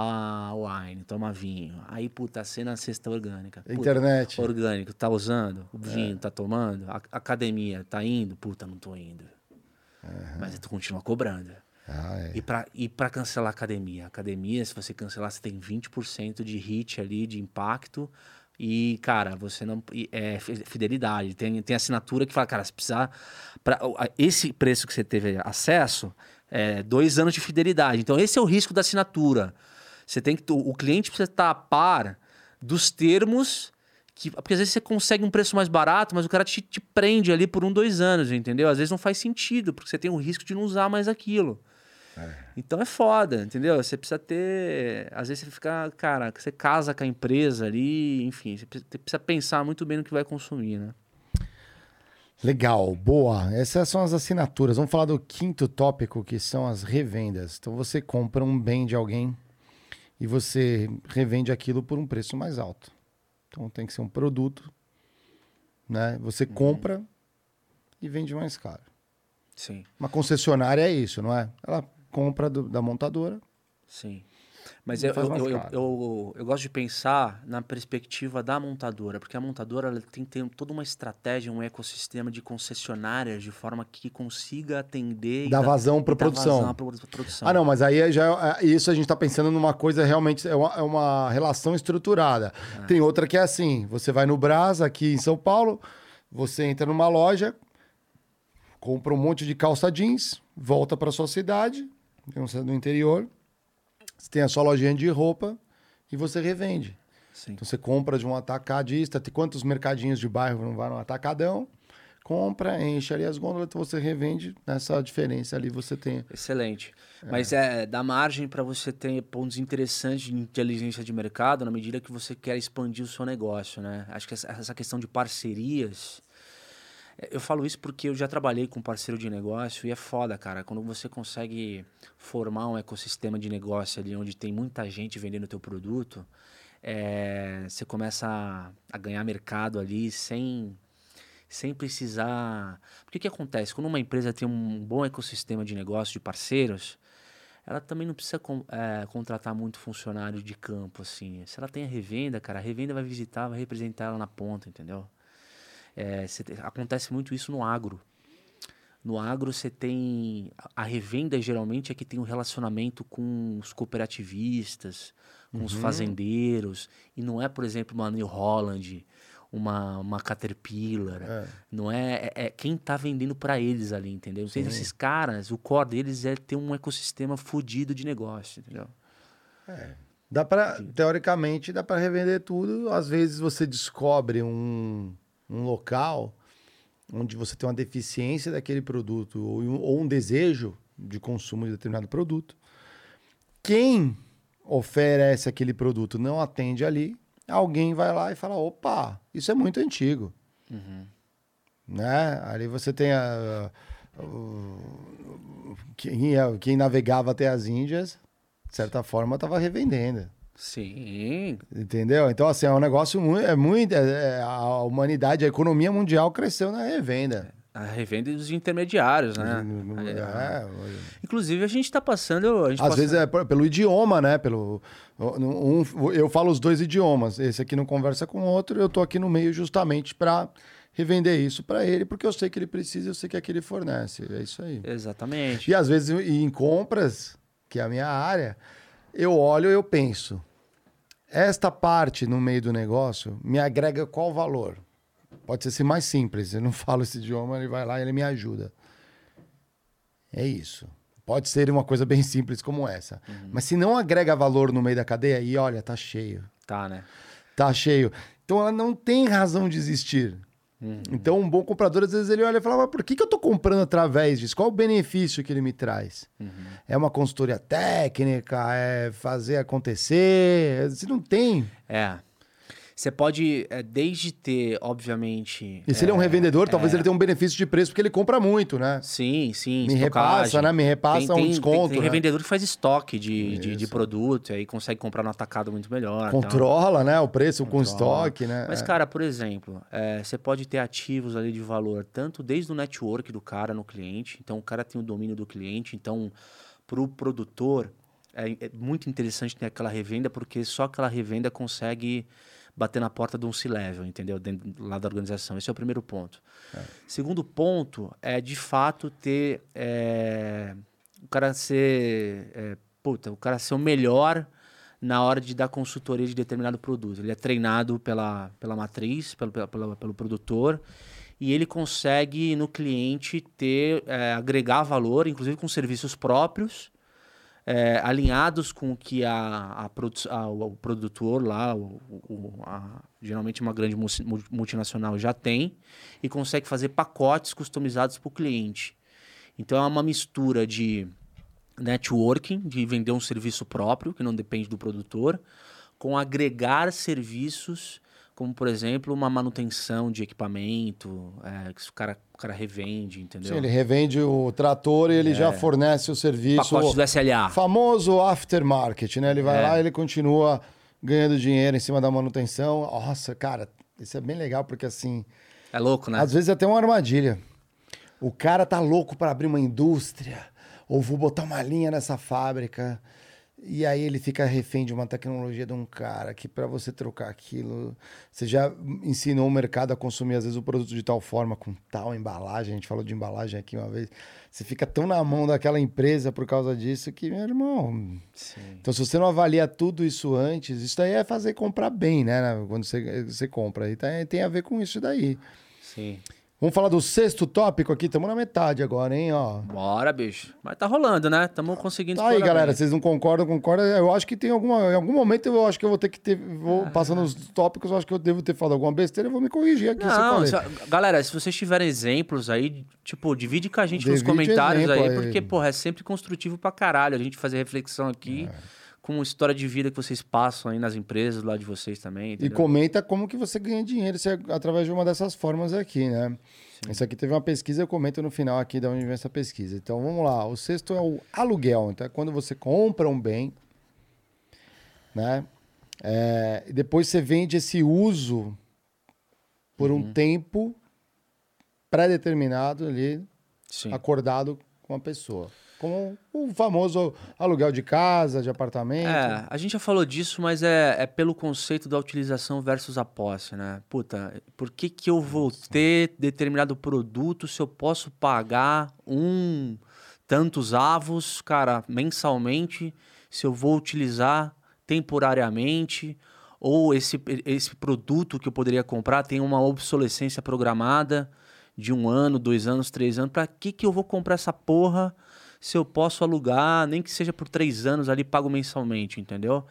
A wine, toma vinho. Aí, puta, cena cesta orgânica. Puta, Internet. Orgânico, tá usando? O vinho, é. tá tomando? A, academia, tá indo? Puta, não tô indo. Uhum. Mas tu continua cobrando. Ah, é. E pra, e pra cancelar a academia? academia, se você cancelar, você tem 20% de hit ali, de impacto. E, cara, você não. É fidelidade. Tem, tem assinatura que fala, cara, se precisar. Pra, esse preço que você teve acesso, é dois anos de fidelidade. Então, esse é o risco da assinatura. Você tem que. O cliente precisa estar a par dos termos. Que, porque às vezes você consegue um preço mais barato, mas o cara te, te prende ali por um, dois anos, entendeu? Às vezes não faz sentido, porque você tem o risco de não usar mais aquilo. É. Então é foda, entendeu? Você precisa ter. Às vezes você fica. Cara, você casa com a empresa ali, enfim, você precisa pensar muito bem no que vai consumir, né? Legal, boa. Essas são as assinaturas. Vamos falar do quinto tópico, que são as revendas. Então você compra um bem de alguém e você revende aquilo por um preço mais alto. Então tem que ser um produto, né? Você uhum. compra e vende mais caro. Sim. Uma concessionária é isso, não é? Ela compra do, da montadora. Sim. Mas eu, eu, eu, eu, gosto de pensar na perspectiva da montadora, porque a montadora tem que ter toda uma estratégia, um ecossistema de concessionárias de forma que consiga atender. Dá vazão para produção. Vazão produção. Ah, não, mas aí já é, isso a gente está pensando numa coisa realmente, é uma, é uma relação estruturada. É. Tem outra que é assim: você vai no Brás, aqui em São Paulo, você entra numa loja, compra um monte de calça jeans, volta para sua cidade, no interior você tem a sua lojinha de roupa e você revende. Sim. Então você compra de um atacadista, tem quantos mercadinhos de bairro não vai no atacadão? Compra, enche ali as gôndolas, então você revende nessa diferença ali você tem. Excelente. É. Mas é dá margem para você ter pontos interessantes de inteligência de mercado na medida que você quer expandir o seu negócio, né? Acho que essa questão de parcerias eu falo isso porque eu já trabalhei com parceiro de negócio e é foda, cara. Quando você consegue formar um ecossistema de negócio ali onde tem muita gente vendendo o teu produto, é, você começa a, a, ganhar mercado ali sem, sem precisar... Porque o que acontece? Quando uma empresa tem um bom ecossistema de negócio, de parceiros, ela também não precisa é, contratar muito funcionário de campo, assim. Se ela tem a revenda, cara, a revenda vai visitar, vai representar ela na ponta, entendeu? É, acontece muito isso no agro. No agro você tem. A revenda geralmente é que tem um relacionamento com os cooperativistas, com uhum. os fazendeiros. E não é, por exemplo, uma New Holland, uma, uma Caterpillar. É. Não é, é, é quem está vendendo para eles ali, entendeu? Então, esses caras, o core deles é ter um ecossistema fodido de negócio, entendeu? É. Dá para teoricamente, dá para revender tudo. Às vezes você descobre um um local onde você tem uma deficiência daquele produto ou um, ou um desejo de consumo de determinado produto, quem oferece aquele produto não atende ali, alguém vai lá e fala: opa, isso é muito antigo. Uhum. Né? Ali você tem a, a, a, quem, quem navegava até as Índias, de certa forma, estava revendendo. Sim. Entendeu? Então, assim, é um negócio muito. É muito é, é, a humanidade, a economia mundial cresceu na revenda. A revenda dos intermediários, né? É, é, Inclusive, a gente está passando. Às passa... vezes é pelo idioma, né? Pelo, um, eu falo os dois idiomas. Esse aqui não conversa com o outro, eu tô aqui no meio justamente para revender isso para ele, porque eu sei que ele precisa, eu sei que é que ele fornece. É isso aí. Exatamente. E às vezes em compras, que é a minha área, eu olho e eu penso, esta parte no meio do negócio me agrega qual valor? Pode ser assim mais simples, eu não [LAUGHS] falo esse idioma, ele vai lá e ele me ajuda. É isso. Pode ser uma coisa bem simples como essa. Mas se não agrega valor no meio da cadeia, aí olha, tá cheio. Tá, né? Tá cheio. Então ela não tem razão de existir. Então um bom comprador, às vezes ele olha e fala, mas por que, que eu tô comprando através disso? Qual o benefício que ele me traz? É uma consultoria técnica? É fazer acontecer? Se não tem... É. Você pode, é, desde ter, obviamente. E se ele é um revendedor, talvez ele tenha um benefício de preço, porque ele compra muito, né? Sim, sim. Me repassa, né? Me repassa um desconto, Tem, né? revendedor que faz estoque de, de, de produto, e aí consegue comprar no atacado muito melhor. Controla, né? O preço com Controla. estoque, né? Mas, É. cara, por exemplo, é, você pode ter ativos ali de valor, tanto desde o network do cara no cliente, então o cara tem o domínio do cliente, então para o produtor é, é muito interessante ter aquela revenda, porque só aquela revenda consegue bater na porta de um C-level, entendeu? Dentro, lá da organização. Esse é o primeiro ponto. Segundo ponto é, de fato, ter é, o cara ser, é, puta, o cara ser o melhor na hora de dar consultoria de determinado produto. Ele é treinado pela, pela matriz, pelo, pela- pelo produtor, e ele consegue no cliente ter, é, agregar valor, inclusive com serviços próprios, é, alinhados com o que a, a produ- a- o, produtor lá, o, o- a- geralmente uma grande multi- multinacional já tem, e consegue fazer pacotes customizados para o cliente. Então é uma mistura de networking, de vender um serviço próprio, que não depende do produtor, com agregar serviços, como por exemplo uma manutenção de equipamento, é, que o cara, o cara revende, entendeu? Sim, ele revende o trator e ele já fornece o serviço. Pacotes do SLA. famoso aftermarket, né? Ele vai É. lá e ele continua ganhando dinheiro em cima da manutenção. Nossa, cara, isso é bem legal porque assim, É louco, né? às vezes é até uma armadilha. O cara tá louco para abrir uma indústria ou vou botar uma linha nessa fábrica. E aí ele fica refém de uma tecnologia de um cara que para você trocar aquilo, você já ensinou o mercado a consumir às vezes o produto de tal forma com tal embalagem, a gente falou de embalagem aqui uma vez. Você fica tão na mão daquela empresa por causa disso que, meu irmão, Sim. então, se você não avalia tudo isso antes, isso daí é fazer comprar bem, né? Quando você, você compra. E tem, tem a ver com isso daí. Sim. Vamos falar do sexto tópico aqui? Estamos na metade agora, hein? Ó. Bora, bicho. Mas tá rolando, né? Estamos conseguindo Tá aí, galera. bem. Vocês não concordam, concordam. Eu acho que tem alguma. Em algum momento eu acho que eu vou ter que ter. Vou Ah. passando os tópicos, eu acho que eu devo ter falado alguma besteira, eu vou me corrigir aqui. se Não, só- galera, se vocês tiverem exemplos aí, tipo, divide com a gente nos Divide comentários aí, aí. porque, porra, é sempre construtivo pra caralho a gente fazer reflexão aqui É. com história de vida que vocês passam aí nas empresas lá de vocês também. E entendeu? comenta como que você ganha dinheiro se é através de uma dessas formas aqui, né? Isso aqui teve uma pesquisa, eu comento no final aqui de onde vem essa pesquisa. Então vamos lá. O sexto é o aluguel. Então é quando você compra um bem, né? É, e depois você vende esse uso por um tempo pré-determinado ali, Sim. acordado com a pessoa. Como o famoso aluguel de casa, de apartamento. É, a gente já falou disso, mas é, é pelo conceito da utilização versus a posse, né? Puta, por que, que eu vou ter determinado produto se eu posso pagar um tantos avos, cara, mensalmente, se eu vou utilizar temporariamente, ou esse, esse produto que eu poderia comprar tem uma obsolescência programada de um ano, dois anos, três anos, pra que, que eu vou comprar essa porra se eu posso alugar, nem que seja por três anos ali, pago mensalmente, entendeu?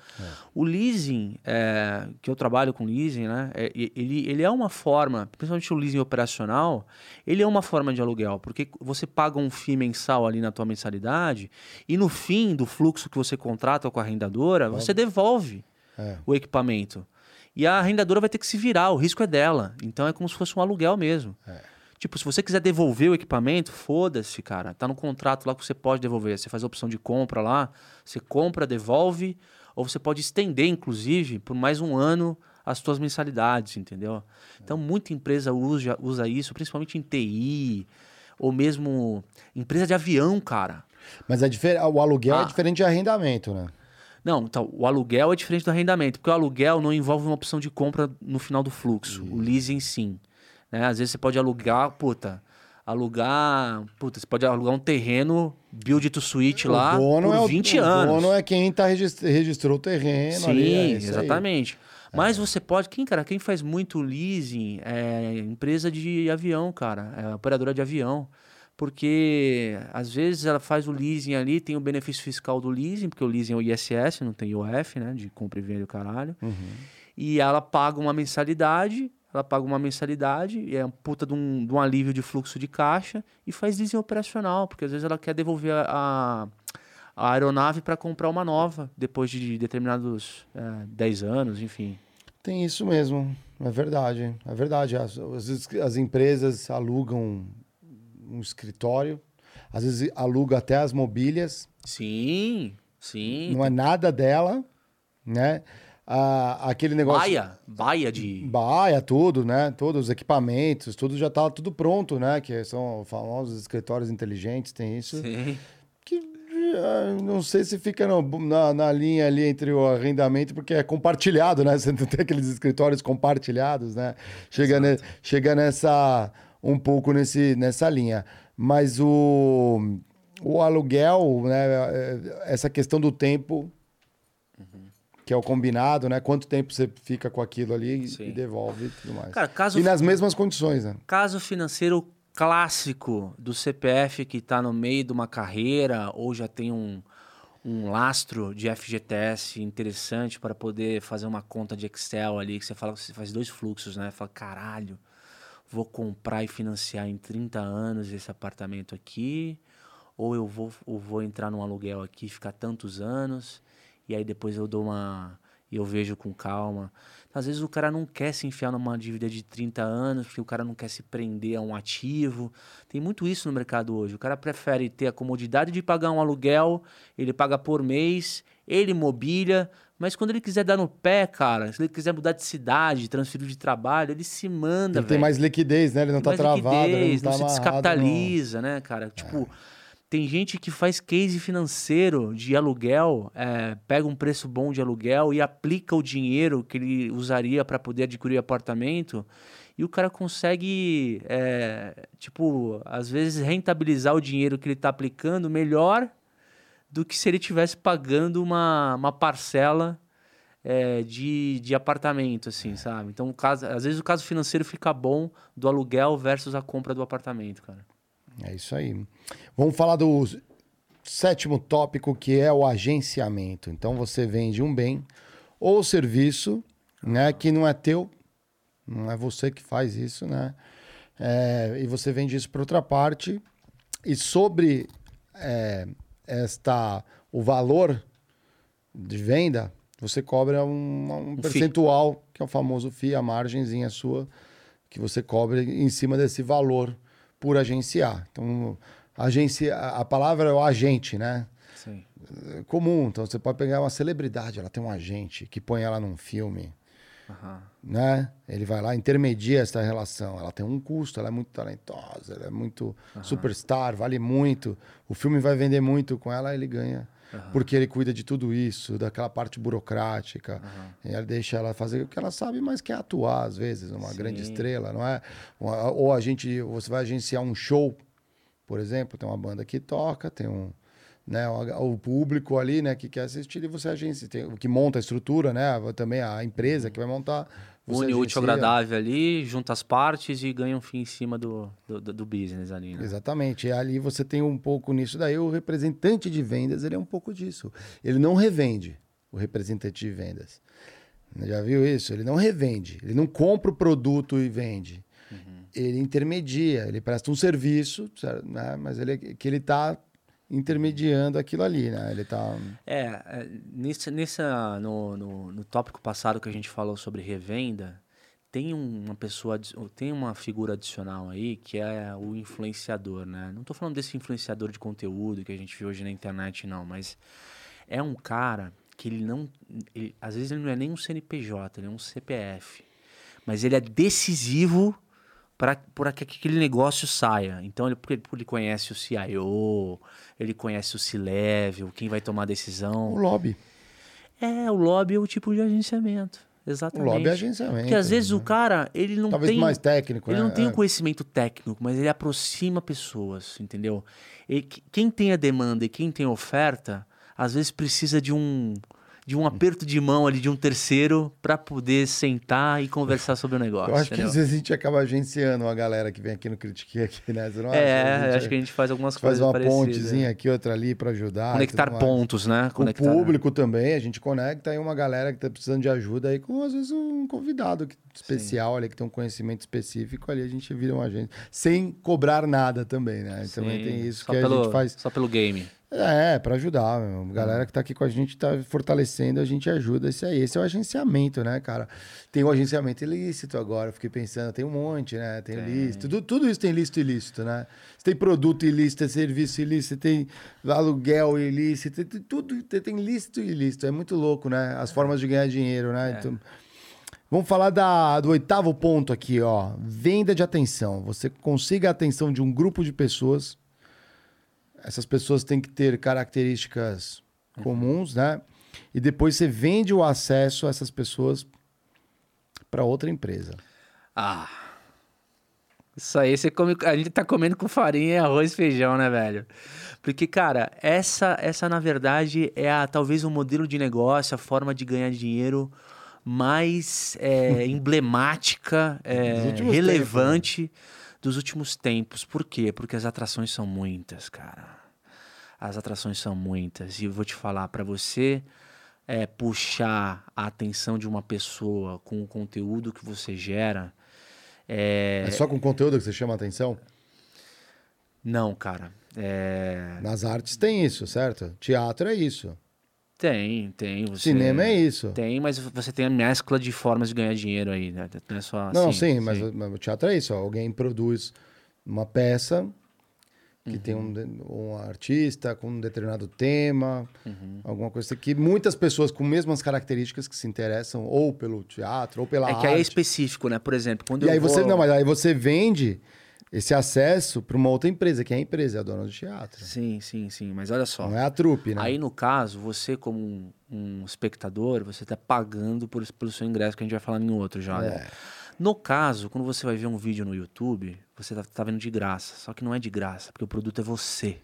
O leasing, é, que eu trabalho com leasing, né? é, ele, ele é uma forma, principalmente o leasing operacional, ele é uma forma de aluguel, porque você paga um FII mensal ali na tua mensalidade e no fim do fluxo que você contrata com a arrendadora, você devolve É. o equipamento. E a arrendadora vai ter que se virar, o risco é dela. Então é como se fosse um aluguel mesmo. Tipo, se você quiser devolver o equipamento, foda-se, cara. Tá no contrato lá que você pode devolver. Você faz a opção de compra lá, você compra, devolve, ou você pode estender, inclusive, por mais um ano as suas mensalidades, entendeu? Então, muita empresa usa, usa isso, principalmente em TI, ou mesmo empresa de avião, cara. Mas é difer- o aluguel Ah. é diferente de arrendamento, né? Não, então, o aluguel é diferente do arrendamento, porque o aluguel não envolve uma opção de compra no final do fluxo. O leasing, sim. Né? Às vezes você pode alugar, puta, alugar, puta, você pode alugar um terreno build to suite lá por é o, 20 o anos. dono é quem tá regist- registrou o terreno Sim, ali. é isso aí. exatamente. Mas você pode, quem, cara, quem faz muito leasing é empresa de avião, cara, é operadora de avião. Porque às vezes ela faz o leasing ali, tem o benefício fiscal do leasing, porque o leasing é o ISS, não tem IOF, né? De compra e venda o caralho. Uhum. E ela paga uma mensalidade, ela paga uma mensalidade, e é um puta de um, de um alívio de fluxo de caixa, e faz leasing operacional, porque às vezes ela quer devolver a, a, a aeronave para comprar uma nova, depois de determinados é, 10 anos, enfim. Tem isso mesmo, é verdade. É verdade. As, as, as empresas alugam um escritório, às vezes aluga até as mobílias, Sim, sim. não é nada dela, né? Ah, aquele negócio. Baia, baia de... Baia, tudo, né? Todos os equipamentos, tudo já tá tudo pronto, né? Que são famosos escritórios inteligentes, tem isso. Sim. Que ah, não sei se fica no- na, na linha ali entre o arrendamento, porque é compartilhado, né? [LAUGHS] Você não tem aqueles escritórios compartilhados, né? Chega, ne- chega nessa. um pouco nesse, nessa linha. Mas o, o aluguel, né? é- Essa questão do tempo. Que é o combinado, né? Quanto tempo você fica com aquilo ali e- e devolve e tudo mais. Cara, caso E nas mesmas condições, né? Caso financeiro clássico do CPF que está no meio de uma carreira ou já tem um, um lastro de FGTS interessante para poder fazer uma conta de Excel ali, que você fala que você faz dois fluxos, né? Fala, caralho, vou comprar e financiar em 30 anos esse apartamento aqui, ou eu vou, ou vou entrar num aluguel aqui, ficar tantos anos, e aí depois eu dou uma. e eu vejo com calma. Às vezes o cara não quer se enfiar numa dívida de 30 anos, porque o cara não quer se prender a um ativo. Tem muito isso no mercado hoje. O cara prefere ter a comodidade de pagar um aluguel, ele paga por mês, ele mobília, mas quando ele quiser dar no pé, cara, se ele quiser mudar de cidade, transferir de trabalho, ele se manda, Ele tem velho mais liquidez, né? Ele não tá mais travado, ele liquidez, não não, tá se descapitaliza, né, cara? Tipo, tem gente que faz case financeiro de aluguel, é, pega um preço bom de aluguel e aplica o dinheiro que ele usaria para poder adquirir apartamento. E o cara consegue, é, tipo, às vezes rentabilizar o dinheiro que ele está aplicando melhor do que se ele tivesse pagando uma, uma parcela é, de, de apartamento, assim, sabe? Então, caso, às vezes o caso financeiro fica bom do aluguel versus a compra do apartamento, cara. É isso aí. Vamos falar do sétimo tópico, que é o agenciamento. Então você vende um bem ou serviço, né, que não é teu, não é você que faz isso, né? É, e você vende isso para outra parte. E sobre é, esta o valor de venda, você cobra um, um percentual, que é o famoso FII, a margenzinha sua, que você cobra em cima desse valor por agenciar. Então, agência, a palavra é o agente, né? Sim. É comum. Então, você pode pegar uma celebridade, ela tem um agente que põe ela num filme, Aham. né? Ele vai lá, intermedia essa relação. Ela tem um custo, ela é muito talentosa, ela é muito superstar, vale muito. O filme vai vender muito com ela, ele ganha. Porque ele cuida de tudo isso, daquela parte burocrática. E ele deixa ela fazer o que ela sabe, mas quer atuar, às vezes, uma grande Sim. estrela, não é? Ou a- gente, você vai agenciar um show, por exemplo, tem uma banda que toca, tem um, né, o público ali, né, que quer assistir e você agencia, tem que monta a estrutura, né, também a empresa que vai montar. Une o útil agradável ali, junta as partes e ganha um fim em cima do, do, do- business ali, né? Exatamente. E ali você tem um pouco nisso daí. O representante de vendas, ele é um pouco disso. Ele não revende, o representante de vendas. Já viu isso? Ele não revende. Ele não compra o produto e vende. Ele intermedia, ele presta um serviço, né? mas ele, que ele está intermediando aquilo ali, né? Ele está... É, é, nesse, nessa, no, no, no tópico passado que a gente falou sobre revenda, tem uma pessoa, tem uma figura adicional aí que é o influenciador, né? Não tô falando desse influenciador de conteúdo que a gente vê hoje na internet, não, mas é um cara que ele não. ele- às vezes ele não é nem um CNPJ, ele é um CPF. Mas ele é decisivo para que aquele negócio saia. Então, ele, porque ele, conhece o CIO, ele conhece o C-Level, quem vai tomar a decisão. O lobby. É, o lobby é o tipo de agenciamento. Exatamente. O lobby é agenciamento. Porque às vezes né? o cara, ele não Talvez tem. mais técnico, Ele né? não tem É. um conhecimento técnico, mas ele aproxima pessoas, entendeu? E que- quem tem a demanda e quem tem a oferta, às vezes precisa de um de um aperto de mão ali de um terceiro para poder sentar e conversar sobre o negócio. Eu acho que entendeu? às vezes a gente acaba agenciando uma galera que vem aqui no Critique aqui, né? Não acha? É, acho que a gente faz algumas faz coisas uma parecidas. pontezinha aqui, outra ali pra ajudar. Conectar pontos, né? O Conectar... público também, a gente conecta aí uma galera que tá precisando de ajuda aí com, às vezes, um convidado que- especial ali, que tem um conhecimento específico ali, a gente vira um agente. Sem cobrar nada também, né? Sim, Também tem isso só que pelo, a gente faz. Só pelo game. É, pra ajudar, meu. Galera que tá aqui com a gente tá fortalecendo, a gente ajuda isso aí. Esse é o agenciamento, né, cara? Tem o agenciamento ilícito agora, eu fiquei pensando, tem um monte, né? Tem, ilícito. Tudo, tudo isso tem lícito e ilícito, né? Você tem produto ilícito, tem serviço ilícito, tem aluguel ilícito, tem, tudo, tem, tem lícito e ilícito. É muito louco, né? As formas de ganhar dinheiro, né? Então, Vamos falar da, do oitavo ponto aqui, ó. Venda de atenção. Você consiga a atenção de um grupo de pessoas. Essas pessoas têm que ter características comuns, né? E depois você vende o acesso a essas pessoas para outra empresa. Ah. Isso aí você come. A gente tá comendo com farinha e arroz e feijão, né, velho? Porque, cara, essa, essa na verdade, é a, talvez o modelo de negócio, a forma de ganhar dinheiro mais é, [LAUGHS] emblemática, é, Dos últimos relevante dos últimos tempos. Por quê? Porque as atrações são muitas, cara. As atrações são muitas. E eu vou te falar, para você é, puxar a atenção de uma pessoa com o conteúdo que você gera. É... É só com conteúdo que você chama a atenção? Não, cara. É... Nas artes tem isso, certo? Teatro é isso. Tem, tem. Você... Cinema é isso. Tem, mas você tem a mescla de formas de ganhar dinheiro aí, né? Não é só Não, assim, sim, mas, mas o teatro é isso. ó. Alguém produz uma peça que tem Uhum. um, de- um artista com um determinado tema, Uhum. alguma coisa que muitas pessoas com mesmas características que se interessam ou pelo teatro ou pela É arte. que aí é específico, né? Por exemplo, quando E eu aí vou... você não, mas aí você vende esse acesso para uma outra empresa, que é a empresa, é a dona do teatro. Sim, sim, sim. Mas olha só. Não é a trupe, né? Aí, no caso, você, como um, um espectador, você está pagando por, pelo seu ingresso, que a gente vai falar em outro já. É. né? No caso, quando você vai ver um vídeo no YouTube, você tá, tá vendo de graça. Só que não é de graça, porque o produto é você.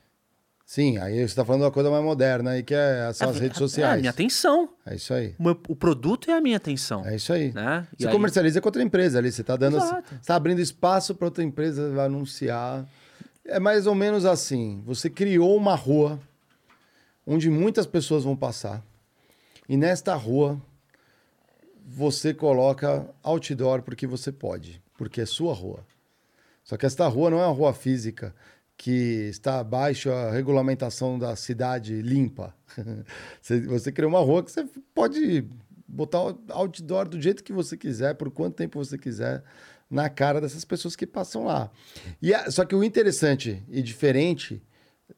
Sim, aí você está falando de uma coisa mais moderna aí, que é, são as É- redes É a sociais. minha atenção. É isso aí. O, meu- o produto é a minha atenção. É isso aí. Né? Você aí- comercializa com outra empresa ali, você está dando, Exato. você tá abrindo espaço para outra empresa anunciar. É mais ou menos assim. Você criou uma rua onde muitas pessoas vão passar. E nesta rua você coloca outdoor porque você pode, porque é sua rua. Só que esta rua não é uma rua física que está abaixo a regulamentação da cidade limpa. [LAUGHS] você, você uma rua que você pode botar outdoor do jeito que você quiser, por quanto tempo você quiser, na cara dessas pessoas que passam lá. E a- só que o interessante e diferente,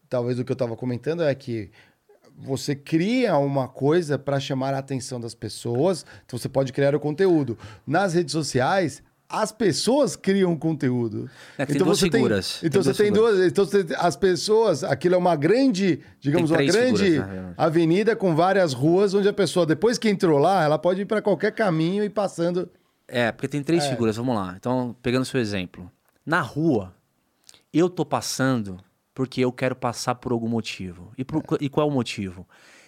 talvez do que eu estava comentando, é que você cria uma coisa para chamar a atenção das pessoas, então você pode criar o conteúdo. Nas redes sociais, as pessoas criam conteúdo. É tem duas você figuras. Tem, então Tem você tem duas duas. Então você- as pessoas, aquilo é uma grande, digamos, uma grande figuras, na verdade. avenida com várias ruas, onde a pessoa, depois que entrou lá, ela pode ir para qualquer caminho e passando. É, porque tem três figuras, vamos lá. Então, pegando o seu exemplo. Na rua, eu tô passando porque eu quero passar por algum motivo. E, por- e qual é o motivo?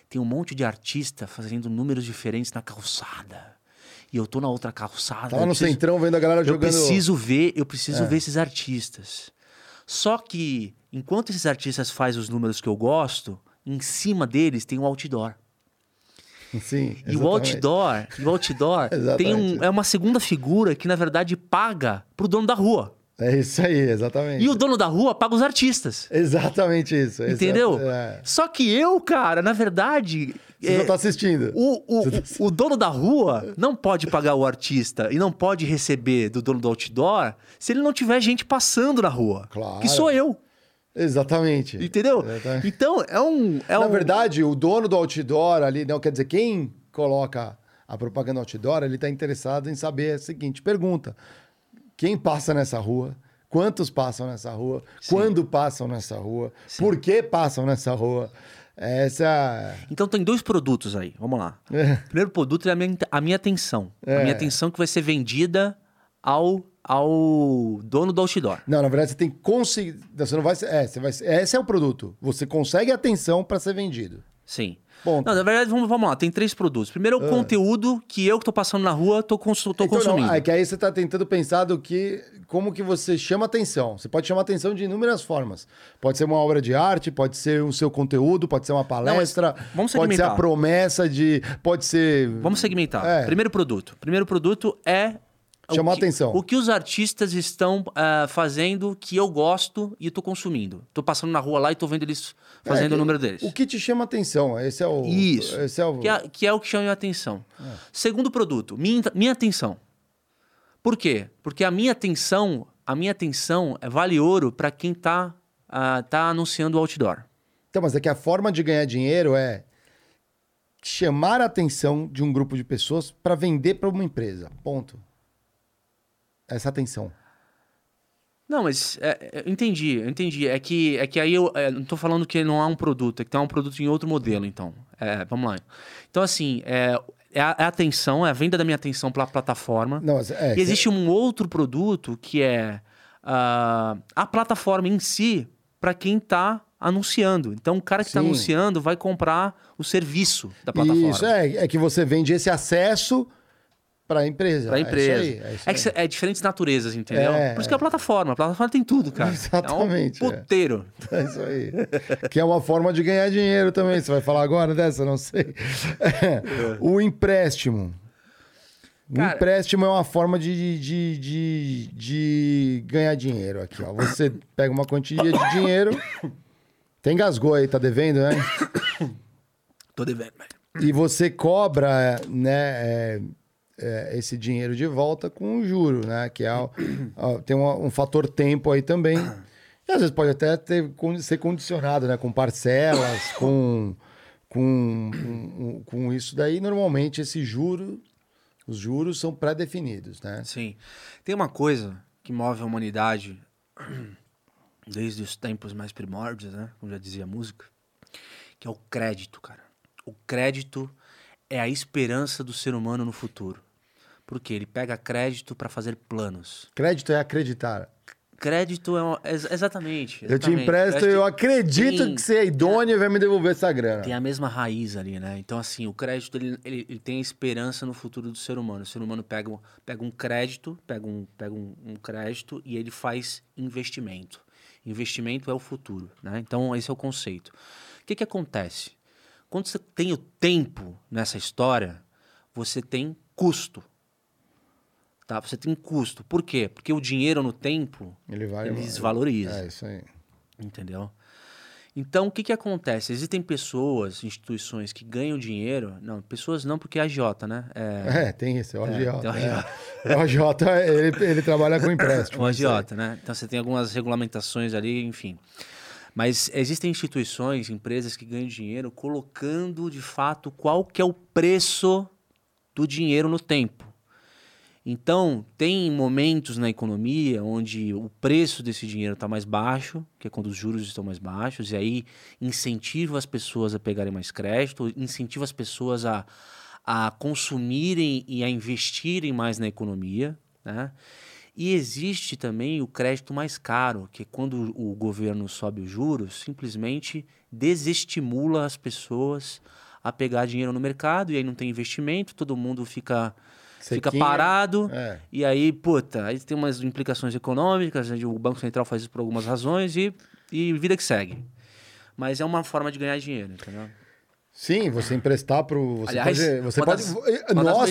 Tem um monte de artista fazendo números diferentes na calçada. E eu tô na outra calçada. Tava eu no preciso- centrão vendo a galera eu jogando. preciso ver, eu preciso ver esses artistas. Só que, enquanto esses artistas fazem os números que eu gosto, em cima deles tem um outdoor. Sim. E o outdoor, e o outdoor [LAUGHS] tem um, é uma segunda figura que, na verdade, paga pro dono da rua. É isso aí, exatamente. E o dono da rua paga os artistas. Exatamente isso. Entendeu? É. Só que eu, cara, na verdade. Você é, não tá assistindo. o, o, tá- o dono da rua não pode pagar o artista e não pode receber do dono do outdoor se ele não tiver gente passando na rua. Claro. Que sou eu. Exatamente. Entendeu? Exatamente. Então, é um. É Na um... verdade, o dono do outdoor ali, não, quer dizer, quem coloca a propaganda outdoor, ele está interessado em saber a seguinte pergunta: quem passa nessa rua? Quantos passam nessa rua? Quando passam nessa rua? Por que passam nessa rua? Essa. Então tem dois produtos aí, vamos lá. É. O primeiro produto é a minha, a minha atenção. É. A minha atenção que vai ser vendida ao, ao dono do outdoor. Não, na verdade você tem que conseguir. Você não vai. É, você vai. Esse é o produto. Você consegue atenção para ser vendido. Sim. Ponto. Não, na verdade, vamos, vamos lá. Tem três produtos. Primeiro, é o conteúdo que eu que tô passando na rua tô, tô Então, consumindo. não, é que aí você está tentando pensar do que. Como que você chama atenção. Você pode chamar atenção de inúmeras formas. Pode ser uma obra de arte, pode ser o seu conteúdo, pode ser uma palestra, vamos pode ser a segmentar. promessa de. Pode ser. Vamos segmentar. É. Primeiro produto. Primeiro produto é. Chamar que- atenção. O que os artistas estão ah, fazendo que eu gosto e tô consumindo. Tô passando na rua lá e tô vendo eles fazendo É, o número deles. O que te chama atenção. Esse é o. Isso. Esse é o. Que, é, que é o que chama minha atenção. Segundo produto, minha, minha atenção. Por quê? Porque a minha atenção, a minha atenção é vale ouro para quem tá, ah, tá anunciando o outdoor. Então, mas é que a forma de ganhar dinheiro é chamar a atenção de um grupo de pessoas para vender para uma empresa. Ponto. Essa atenção. Não, mas é, é, eu entendi, eu entendi. É que, é que aí eu é, não tô falando que não há um produto, é que tem um produto em outro modelo, então. É, vamos lá. Então, assim, é, é a, é a atenção, é a venda da minha atenção pela plataforma. Não, é, e existe um outro produto que é ah, a plataforma em si para quem está anunciando. Então, o cara que está anunciando vai comprar o serviço da plataforma. Isso, é, é que você vende esse acesso para a empresa. Pra É empresa. isso aí, é É, é diferentes naturezas, entendeu? É, Por isso que é a plataforma. A plataforma tem tudo, cara. Exatamente, É é. um puteiro. [LAUGHS] É isso aí. que é uma forma de ganhar dinheiro também. Você vai falar agora dessa? Não sei. [LAUGHS] o empréstimo. O Cara- empréstimo é uma forma de, de, de, de ganhar dinheiro aqui, ó. Você pega uma quantia de dinheiro. Tem gasgou aí, tá devendo, né? Tô devendo, velho. E você cobra, né, é, esse dinheiro de volta com o juro, né? Que é, [CLEARS THROAT] ó, tem um, um fator tempo aí também. E às vezes pode até ter, ser condicionado, né? Com parcelas, [COUGHS] com, com, com, com isso daí. Normalmente esse juro, os juros são pré-definidos, né? Sim. Tem uma coisa que move a humanidade [CLEARS THROAT] desde os tempos mais primórdios, né? Como já dizia a música, que é o crédito, cara. O crédito é a esperança do ser humano no futuro. Porque ele pega crédito para fazer planos. Crédito é acreditar. Crédito é uma- ex- exatamente. Eu te exatamente. empresto, acho eu acredito tem- que você é idôneo e vai me devolver essa grana. Tem a mesma raiz ali, né? Então, assim, o crédito ele, ele, ele tem a esperança no futuro do ser humano. O ser humano pega, um- pega um crédito, pega, um, pega um, um crédito e ele faz investimento. Investimento é o futuro, né? Então, esse é o conceito. O que, que acontece? Quando você tem o tempo nessa história, você tem custo. Tá? Você tem custo. Por quê? Porque o dinheiro no tempo, Ele vai. ele desvaloriza. É isso aí. Entendeu? Então, o que, que acontece? Existem pessoas, instituições que ganham dinheiro. Não, pessoas não, porque é agiota, né? É, É, tem isso, é o agiota. o é. agiota. O agiota, ele, ele trabalha com empréstimo. [LAUGHS] aí. agiota, né? Então, você tem algumas regulamentações ali, enfim. Mas existem instituições, empresas que ganham dinheiro colocando, de fato, qual que é o preço do dinheiro no tempo. Então, tem momentos na economia onde o preço desse dinheiro está mais baixo, que é quando os juros estão mais baixos, e aí incentiva as pessoas a pegarem mais crédito, incentiva as pessoas a, a consumirem e a investirem mais na economia, né? E existe também o crédito mais caro, que é quando o governo sobe os juros, simplesmente desestimula as pessoas a pegar dinheiro no mercado, e aí não tem investimento, todo mundo fica, fica Sequinha. parado, É. e aí, puta, aí tem umas implicações econômicas, né, o Banco Central faz isso por algumas razões, e, e vida que segue. Mas é uma forma de ganhar dinheiro, entendeu? Sim, você emprestar para o. Você Aliás, pode. Você pode das- po-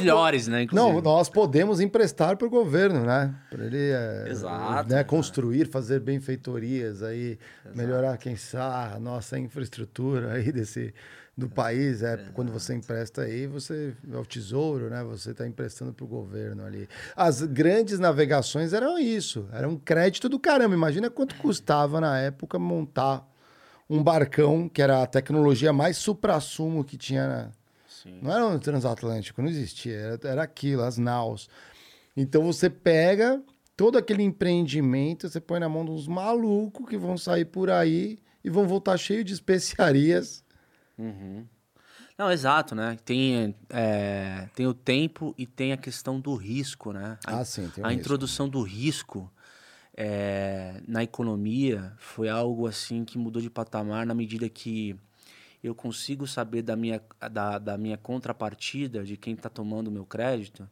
melhores, né, inclusive. Não, nós podemos emprestar para o governo, né? Para ele é, Exato, né, construir, fazer benfeitorias aí, melhorar, quem sabe, a nossa infraestrutura aí desse, do país. É, Quando você empresta aí, você é o tesouro, né? Você está emprestando para o governo ali. As grandes navegações eram isso, era um crédito do caramba. Imagina quanto custava na época montar um barcão, que era a tecnologia mais supra-sumo que tinha na, Sim. não era um transatlântico, não existia, era, era aquilo, as naus. Então você pega todo aquele empreendimento, você põe na mão de uns malucos que vão sair por aí e vão voltar cheio de especiarias Não, exato, né? Tem, é, tem o tempo e tem a questão do risco, né? A, Ah, sim, tem um a risco. introdução do risco é, na economia foi algo assim que mudou de patamar na medida que eu consigo saber da minha, da, da minha contrapartida, de quem está tomando o meu crédito,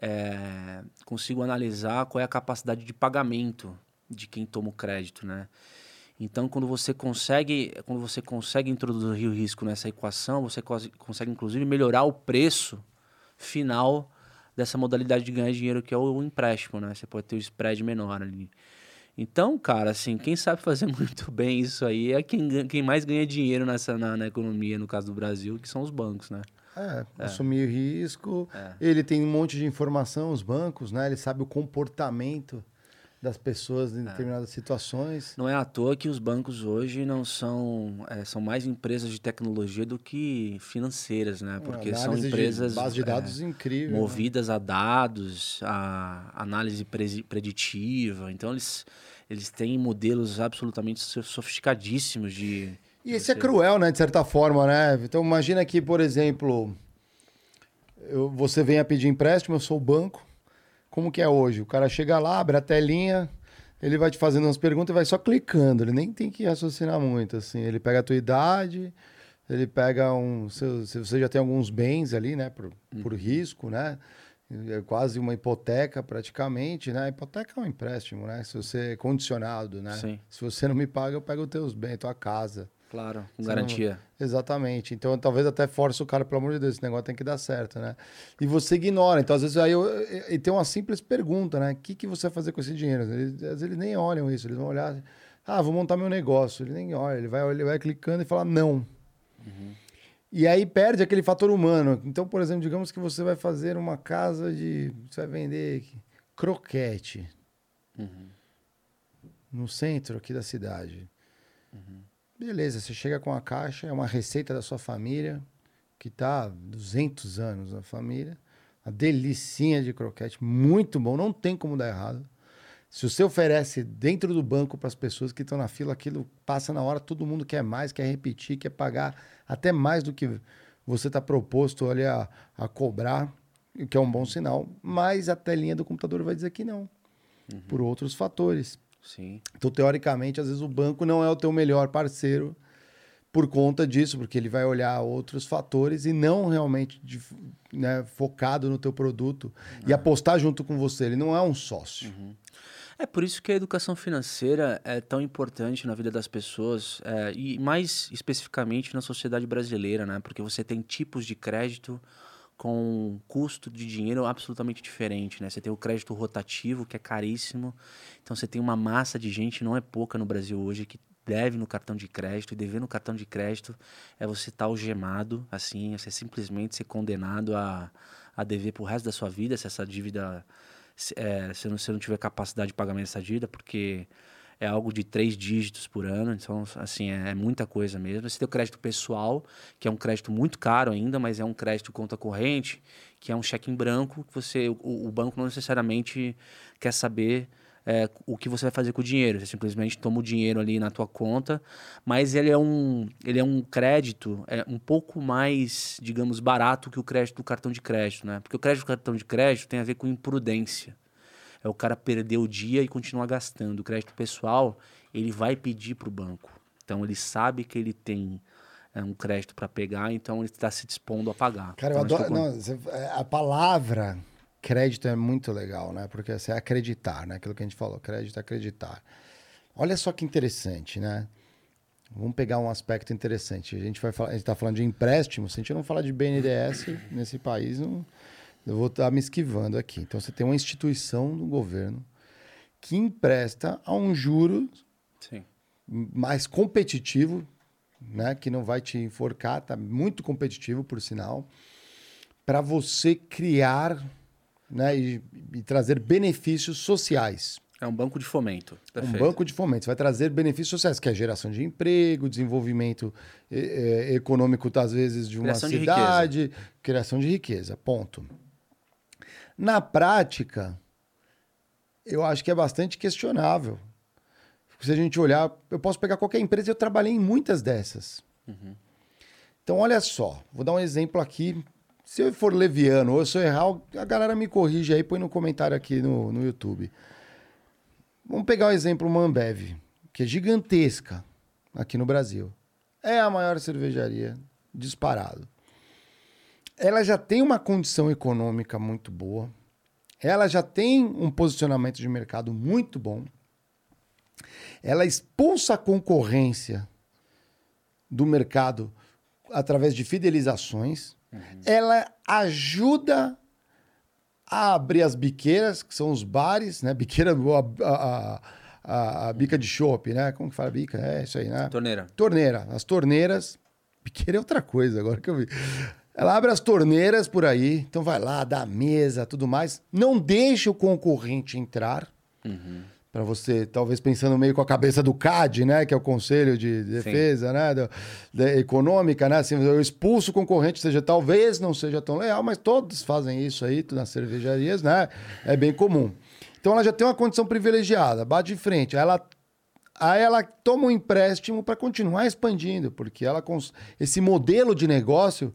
é, consigo analisar qual é a capacidade de pagamento de quem toma o crédito, né? Então, quando você consegue, quando você consegue introduzir o risco nessa equação, você consegue inclusive melhorar o preço final dessa modalidade de ganhar dinheiro que é o empréstimo, né? Você pode ter o spread menor ali. Então, cara, assim, quem sabe fazer [LAUGHS] muito bem isso aí é quem, quem mais ganha dinheiro nessa na, na economia, no caso do Brasil, que são os bancos, né? É, assumir o risco. É. Ele tem um monte de informação, os bancos, né? Ele sabe o comportamento das pessoas É. em determinadas situações. Não é à toa que os bancos hoje não são é, são mais empresas de tecnologia do que financeiras, né? Porque são Análise de empresas de é, dados incrível. né? movidas a dados, a análise preditiva. Então eles eles têm modelos absolutamente so- sofisticadíssimos de E esse é cruel, né? De certa forma, né? Então imagina que, por exemplo, eu- você vem a pedir empréstimo, eu sou o banco. Como que é hoje? O cara chega lá, abre a telinha, ele vai te fazendo umas perguntas e vai só clicando. Ele nem tem que raciocinar muito, assim. Ele pega a tua idade, ele pega um... Se, se você já tem alguns bens ali, né? Por, por risco, né? É quase uma hipoteca, praticamente, né? Hipoteca é um empréstimo, né? Se você é condicionado, né? Sim. Se você não me paga, eu pego os teus bens, tua casa. Claro, com garantia. não- Exatamente. Então, talvez até force o cara, pelo amor de Deus, esse negócio tem que dar certo, né? E você ignora. Então, às vezes, aí eu, e tem uma simples pergunta, né? O que, que você vai fazer com esse dinheiro? Eles, às vezes, eles nem olham isso. Eles vão olhar, ah, vou montar meu negócio. Ele nem olha. Ele vai, ele vai clicando e fala, não. E aí perde aquele fator humano. Então, por exemplo, digamos que você vai fazer uma casa de... Você vai vender croquete. No centro aqui da cidade. Beleza, você chega com a caixa, é uma receita da sua família, que tá há 200 anos na família. Uma delicinha de croquete, muito bom, não tem como dar errado. Se você oferece dentro do banco para as pessoas que estão na fila, aquilo passa na hora, todo mundo quer mais, quer repetir, quer pagar até mais do que você está proposto ali a, a cobrar, o que é um bom sinal. Mas a telinha do computador vai dizer que não, por outros fatores. Sim. Então, teoricamente, às vezes o banco não é o teu melhor parceiro por conta disso, porque ele vai olhar outros fatores e não realmente né, focado no teu produto e apostar junto com você. Ele não é um sócio. É por isso que a educação financeira é tão importante na vida das pessoas é, e mais especificamente na sociedade brasileira, né? Porque você tem tipos de crédito com custo de dinheiro absolutamente diferente, né? Você tem o crédito rotativo, que é caríssimo. Então você tem uma massa de gente, não é pouca no Brasil hoje, que deve no cartão de crédito e dever no cartão de crédito é você estar algemado, assim, é você simplesmente ser condenado a, a dever pro resto da sua vida se essa dívida se, é, se não, se não tiver capacidade de pagamento dessa dívida, porque é algo de três dígitos por ano, então, assim, é, é muita coisa mesmo. Você tem o crédito pessoal, que é um crédito muito caro ainda, mas é um crédito conta corrente, que é um cheque em branco, que você, o, o banco não necessariamente quer saber é, o que você vai fazer com o dinheiro. Você simplesmente toma o dinheiro ali na tua conta, mas ele é um, ele é um crédito é, um pouco mais, digamos, barato que o crédito do cartão de crédito, né? Porque o crédito do cartão de crédito tem a ver com imprudência. É o cara perder o dia e continuar gastando. O crédito pessoal, ele vai pedir para o banco. Então ele sabe que ele tem é, um crédito para pegar, então ele está se dispondo a pagar. Cara, eu Então, adoro. que eu- não, você- é, a palavra crédito é muito legal, né? Porque assim, é acreditar, né? Aquilo que a gente falou, crédito é acreditar. Olha só que interessante, né? Vamos pegar um aspecto interessante. A gente vai falar, a gente está falando de empréstimo. Se a gente não falar de BNDES nesse país, não, eu vou estar me esquivando aqui. Então você tem uma instituição do governo que empresta a um juro Sim. mais competitivo, né, que não vai te enforcar, tá muito competitivo por sinal, para você criar, né, e, e trazer benefícios sociais. É um banco de fomento. Um Perfeito. banco de fomento. Você vai trazer benefícios sociais, que é geração de emprego, desenvolvimento eh, eh, econômico, às vezes, de uma Criação de cidade, criação de riqueza. Ponto. Na prática, eu acho que é bastante questionável. Se a gente olhar, eu posso pegar qualquer empresa, eu trabalhei em muitas dessas. Então, olha só, vou dar um exemplo aqui. Se eu for leviano ou se eu errar, a galera me corrige aí, põe no comentário aqui no, no YouTube. Vamos pegar o exemplo Mambev, que é gigantesca aqui no Brasil. É a maior cervejaria disparado. Ela já tem uma condição econômica muito boa. Ela já tem um posicionamento de mercado muito bom. Ela expulsa a concorrência do mercado através de fidelizações. Uhum. Ela ajuda a abrir as biqueiras, que são os bares, né? Biqueira, a, a, a, a bica de chopp, né? Como que fala bica? É isso aí, né? Torneira. Torneira. As torneiras. Biqueira é outra coisa, agora que eu vi. Ela abre as torneiras por aí, então vai lá, dá a mesa, tudo mais. Não deixa o concorrente entrar. Uhum para você, talvez pensando meio com a cabeça do CAD, né, que é o Conselho de Defesa, Sim. né, do, de, econômica, né, assim, eu expulso o concorrente, seja, talvez não seja tão leal, mas todos fazem isso aí nas cervejarias, né, é bem comum. Então ela já tem uma condição privilegiada, bate de frente, ela aí ela toma um empréstimo para continuar expandindo, porque ela esse modelo de negócio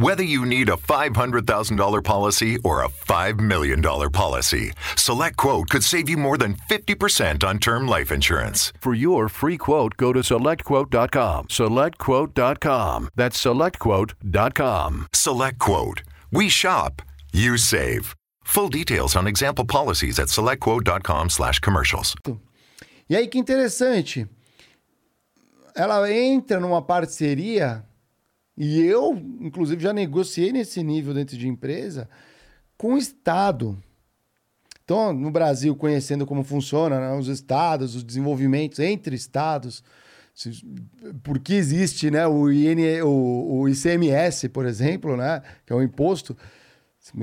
Whether you need a $500,000 policy or a $5 million policy, Select Quote could save you more than 50% on term life insurance. For your free quote, go to selectquote.com. SelectQuote.com. That's selectquote.com. Select Quote. We shop, you save. Full details on example policies at selectquote.com slash commercials. E aí que interessante. Ela entra numa parceria E eu, inclusive, já negociei nesse nível dentro de empresa com o Estado. Então, no Brasil, conhecendo como funciona né, os estados, os desenvolvimentos entre estados, porque existe né, o, IN, o, o ICMS, por exemplo, né, que é um imposto.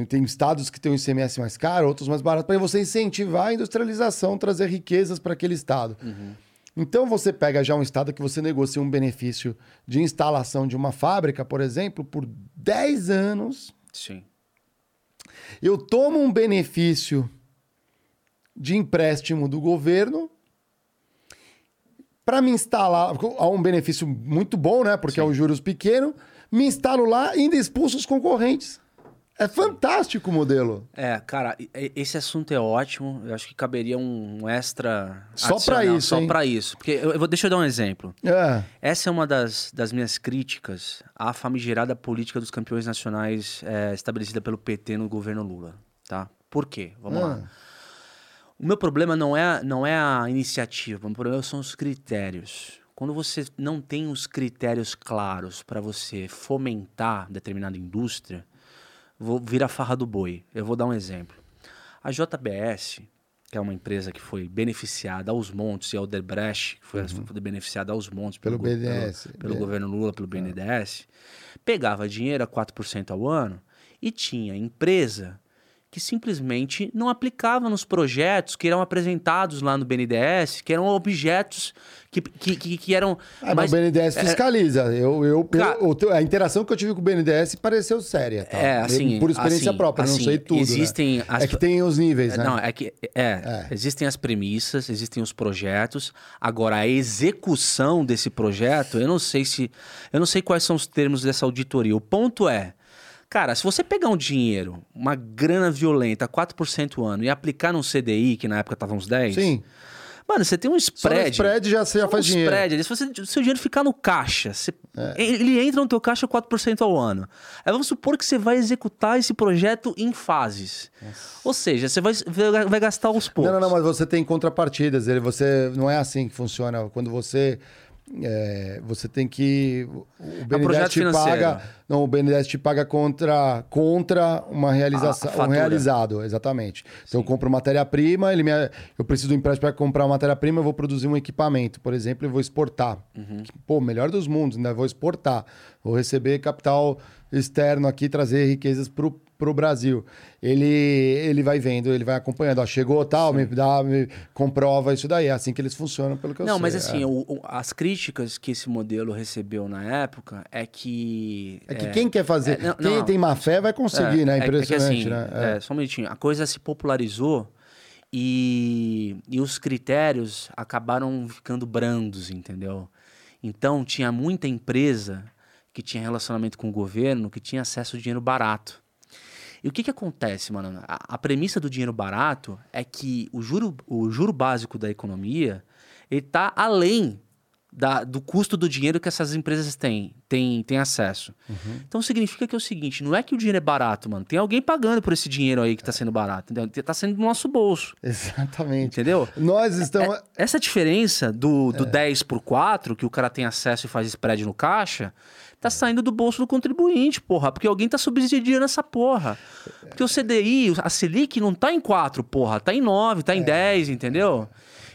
Tem estados que têm um ICMS mais caro, outros mais barato, para você incentivar a industrialização, trazer riquezas para aquele estado. Uhum. Então você pega já um estado que você negocia um benefício de instalação de uma fábrica, por exemplo, por 10 anos. Sim. Eu tomo um benefício de empréstimo do governo para me instalar, há um benefício muito bom, né? Porque Sim. é um juros pequeno, me instalo lá e ainda expulso os concorrentes. É fantástico o modelo. É, cara, esse assunto é ótimo. Eu acho que caberia um extra. Só para isso. Só para isso. Porque eu, vou, deixa eu dar um exemplo. É. Essa é uma das, das minhas críticas à famigerada política dos campeões nacionais é, estabelecida pelo PT no governo Lula. Tá? Por quê? Vamos lá. Ah. O meu problema não é, não é a iniciativa, o meu problema são os critérios. Quando você não tem os critérios claros para você fomentar determinada indústria vou vir a farra do boi. Eu vou dar um exemplo. A JBS, que é uma empresa que foi beneficiada aos montes, e a Odebrecht, que foi, uhum. foi beneficiada aos montes pelo, pelo BNDES. Pelo, pelo governo Lula, pelo BNDES, pegava dinheiro a 4% ao ano e tinha empresa que simplesmente não aplicava nos projetos que eram apresentados lá no BNDES, que eram objetos que, que, que, que eram. Ah, mas, o BNDES é, fiscaliza. Eu, eu, eu, a interação que eu tive com o BNDES pareceu séria. Tá? É, assim. Por experiência assim, própria, assim, não sei tudo. Né? Existem né? as... É que tem os níveis, né? Não, é que. É, é, existem as premissas, existem os projetos. Agora, a execução desse projeto, eu não sei se. Eu não sei quais são os termos dessa auditoria. O ponto é. Cara, se você pegar um dinheiro, uma grana violenta, 4% ano, e aplicar num CDI, que na época tava uns 10, Sim. Mano, você tem um spread. Só spread já, você já faz um dinheiro. spread. Se você, seu dinheiro ficar no caixa, você, é. ele entra no teu caixa 4% ao ano. Aí vamos supor que você vai executar esse projeto em fases. Nossa. Ou seja, você vai, vai gastar aos poucos. Não, não, não, mas você tem contrapartidas. Ele, você, não é assim que funciona. Quando você... É, você tem que. O BNDES te paga Não, o BNDES te paga contra, contra uma realização, um realizado, exatamente. Então eu compro matéria-prima, ele me, eu preciso do empréstimo para comprar matéria-prima, eu vou produzir um equipamento, por exemplo, e vou exportar. Uhum. Pô, melhor dos mundos, ainda vou exportar. Vou receber capital externo aqui, trazer riquezas pro, pro Brasil. Ele, ele vai vendo, ele vai acompanhando. Ó, chegou tal, me dá, me comprova isso daí. É assim que eles funcionam, pelo que eu Não, sei. mas é. assim, o- o- as críticas que esse modelo recebeu na época é que. É que quem quer fazer, é, não, quem não. tem má fé vai conseguir, É, né? é que- é que Impressionante, assim, né? é, só um minutinho. A coisa se popularizou e, e os critérios acabaram ficando brandos, entendeu? Então, tinha muita empresa que tinha relacionamento com o governo que tinha acesso a dinheiro barato. E o que que acontece, mano? A, a premissa do dinheiro barato é que o juro, o juro básico da economia ele tá além da- do custo do dinheiro que essas empresas têm, têm, têm acesso. Então significa que é o seguinte, não é que o dinheiro é barato, mano. Tem alguém pagando por esse dinheiro aí que tá sendo barato. Entendeu? Tá sendo do nosso bolso. Exatamente. Entendeu? Nós estamos. É- essa diferença do, do 10 por 4, que o cara tem acesso e faz spread no caixa, tá saindo do bolso do contribuinte, porra. Porque alguém tá subsidiando essa porra. Porque o CDI, a Selic não tá em 4, porra. Tá em 9, tá em 10, entendeu?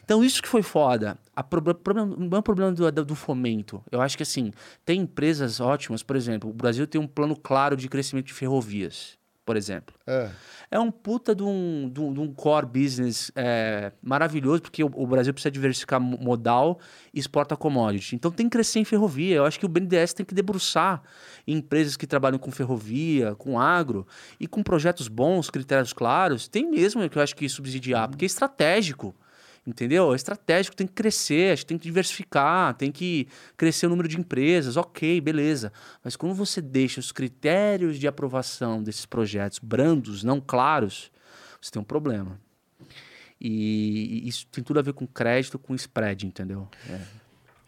Então isso que foi foda. A proble- problema, é um problema do, do- fomento. Eu acho que assim, tem empresas ótimas, por exemplo, o Brasil tem um plano claro de crescimento de ferrovias, por exemplo. É. É um puta de um, de um, de um core business é, maravilhoso, porque o, o Brasil precisa diversificar mo- modal e exporta commodity. Então tem que crescer em ferrovia. Eu acho que o BNDES tem que debruçar em empresas que trabalham com ferrovia, com agro, e com projetos bons, critérios claros. Tem mesmo que eu acho que subsidiar, porque é estratégico. Entendeu? É estratégico, tem que crescer, tem que diversificar, tem que crescer o número de empresas, ok, beleza. Mas quando você deixa os critérios de aprovação desses projetos brandos, não claros, você tem um problema. E isso tem tudo a ver com crédito, com spread, entendeu? É.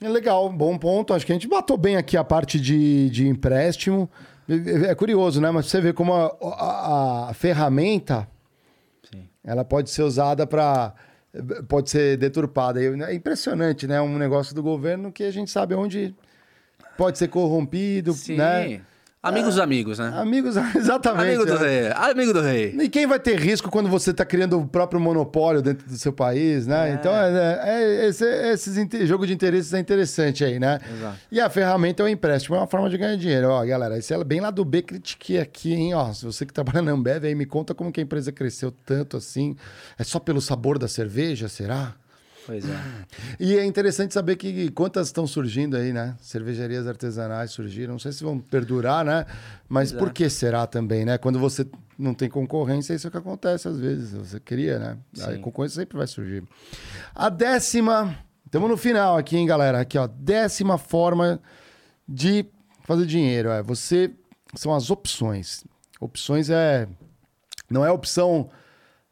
É legal, bom ponto. Acho que a gente matou bem aqui a parte de, de empréstimo. É é curioso, né? Mas você vê como a, a- a ferramenta Sim. ela pode ser usada para. Pode ser deturpada. É impressionante, né? Um negócio do governo que a gente sabe onde pode ser corrompido, Sim. né? Amigos dos amigos, né? Amigos, [LAUGHS] exatamente. Amigo do né? rei. Amigo do rei. E quem vai ter risco quando você está criando o próprio monopólio dentro do seu país, né? Então, é, é- esse esse inte- jogo de interesses é interessante aí, né? Exato. E a ferramenta é o empréstimo, é uma forma de ganhar dinheiro. Ó, galera, isso é bem lá do B, critiquei aqui, hein? Ó, se você que trabalha na Ambev aí, me conta como que a empresa cresceu tanto assim. É só pelo sabor da cerveja, será? Pois é. E é interessante saber que quantas estão surgindo aí, né? Cervejarias artesanais surgiram. Não sei se vão perdurar, né? Mas Pois é. por que será também, né? Quando você não tem concorrência, isso é o que acontece às vezes. Você cria, né? A Sim. concorrência sempre vai surgir. A décima. Estamos no final aqui, hein, galera? Aqui, ó. Décima forma de fazer dinheiro. É você. São as opções. Opções é. Não é opção.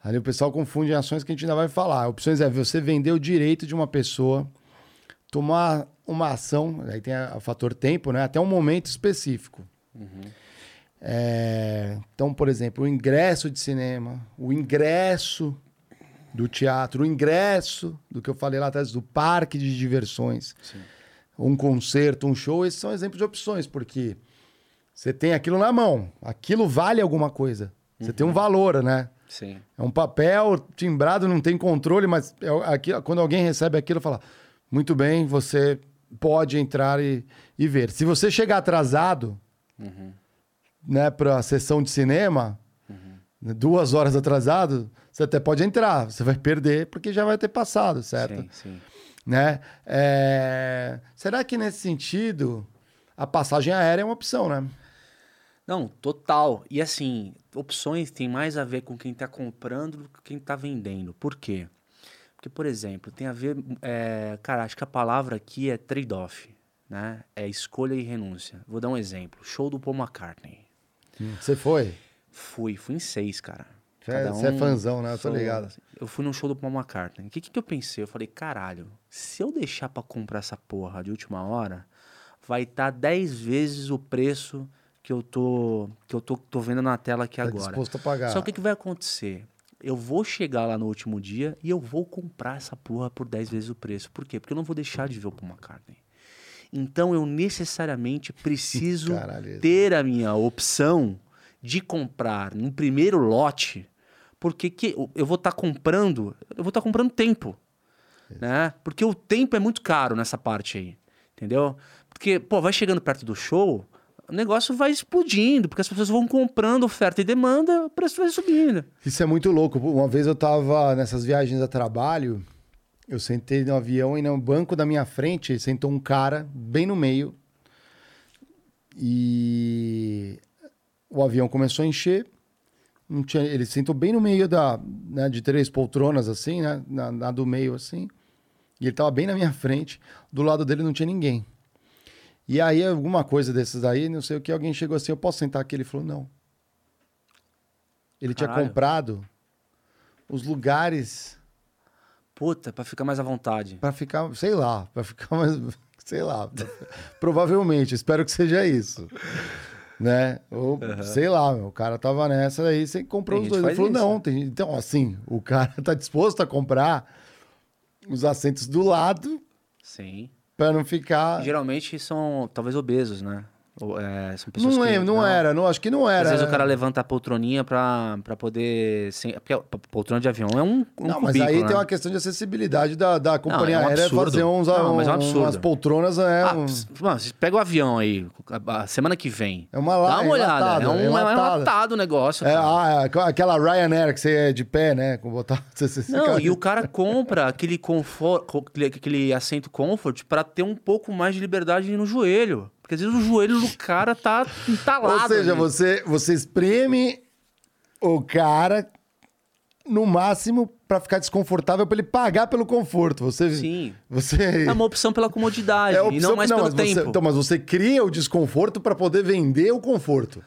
Ali o pessoal confunde ações que a gente ainda vai falar. Opções é você vender o direito de uma pessoa, tomar uma ação, aí tem o fator tempo, né? Até um momento específico. É, então, por exemplo, o ingresso de cinema, o ingresso do teatro, o ingresso do que eu falei lá atrás, do parque de diversões, um concerto, um show, esses são exemplos de opções, porque você tem aquilo na mão, aquilo vale alguma coisa. Você tem um valor, né? Sim. É um papel timbrado, não tem controle, mas é aqui, quando alguém recebe aquilo, fala: muito bem, você pode entrar e, e ver. Se você chegar atrasado, né, para a sessão de cinema, né, duas horas atrasado, você até pode entrar, você vai perder porque já vai ter passado, certo? Sim, sim. Né? É, Será que nesse sentido a passagem aérea é uma opção, né? Não, total. E assim, opções tem mais a ver com quem está comprando do que quem está vendendo. Por quê? Porque, por exemplo, tem a ver. é, cara, acho que a palavra aqui é trade-off, né? É escolha e renúncia. Vou dar um exemplo. Show do Paul McCartney. Você foi? Fui, fui em seis, cara. Você é- Cada você é fãzão, né? Eu tô ligado. Eu fui num show do Paul McCartney. O que, que, eu pensei? Eu falei, caralho, se eu deixar pra comprar essa porra de última hora, vai estar 10 vezes o preço que eu tô que eu tô, tô vendo na tela aqui Tá agora. disposto a pagar. Só que o que vai acontecer? Eu vou chegar lá no último dia e eu vou comprar essa porra por 10 vezes o preço. Por quê? Porque eu não vou deixar de ver o Paul McCartney. Então eu necessariamente [LAUGHS] preciso Caralho. ter a minha opção de comprar no primeiro lote, porque que eu vou estar comprando, eu vou estar comprando tempo, né? Porque o tempo é muito caro nessa parte aí, entendeu? Porque, pô, vai chegando perto do show, o negócio vai explodindo, porque as pessoas vão comprando oferta e demanda, o preço vai subindo. Isso é muito louco. Uma vez eu tava nessas viagens a trabalho, eu sentei no avião e no banco da minha frente sentou um cara bem no meio. E o avião começou a encher. Tinha, ele sentou bem no meio da, né, de três poltronas, assim, né? Na, na do meio, assim. E ele tava bem na minha frente. Do lado dele não tinha ninguém. E aí, alguma coisa desses aí, não sei o que, alguém chegou assim, eu posso sentar aqui? Ele falou, não. Ele tinha Caralho. comprado os lugares Puta, pra ficar mais à vontade. Pra ficar, sei lá, pra ficar mais, [LAUGHS] sei lá, provavelmente, espero que seja isso. Né? Ou, sei lá, meu, o cara tava nessa aí, você comprou Tem os dois. Ele falou, isso, não, tem, então, assim, o cara [LAUGHS] tá disposto a comprar os assentos do lado Sim. Pra não ficar. Geralmente são talvez obesos, né? Ou, é, são pessoas Não, que, é, não, era, não, acho que não era. Às vezes o cara levanta a poltroninha pra, pra poder. Sem, porque a poltrona de avião é um, um Não, mas cubículo, aí né? tem uma questão de acessibilidade da, da companhia é um aérea fazer uns, Não, mas é um absurdo. umas poltronas. É, Ah, um- mano, pega o avião aí, a semana que vem. é uma Dá uma olhada. enlatada, é um, é um enlatada. enlatado o negócio. É, ah, é, aquela Ryanair que você é de pé, né? Com botar, [LAUGHS] você, você Não, e o cara compra aquele, confor, co- aquele, aquele assento comfort pra ter um pouco mais de liberdade no joelho. Porque às vezes o joelho do cara tá entalado. Ou seja, ali. você, você espreme o cara no máximo pra ficar desconfortável pra ele pagar pelo conforto. Você, Sim. Você É uma opção pela comodidade é e não mais pelo mas você- tempo. então, mas você cria o desconforto pra poder vender o conforto.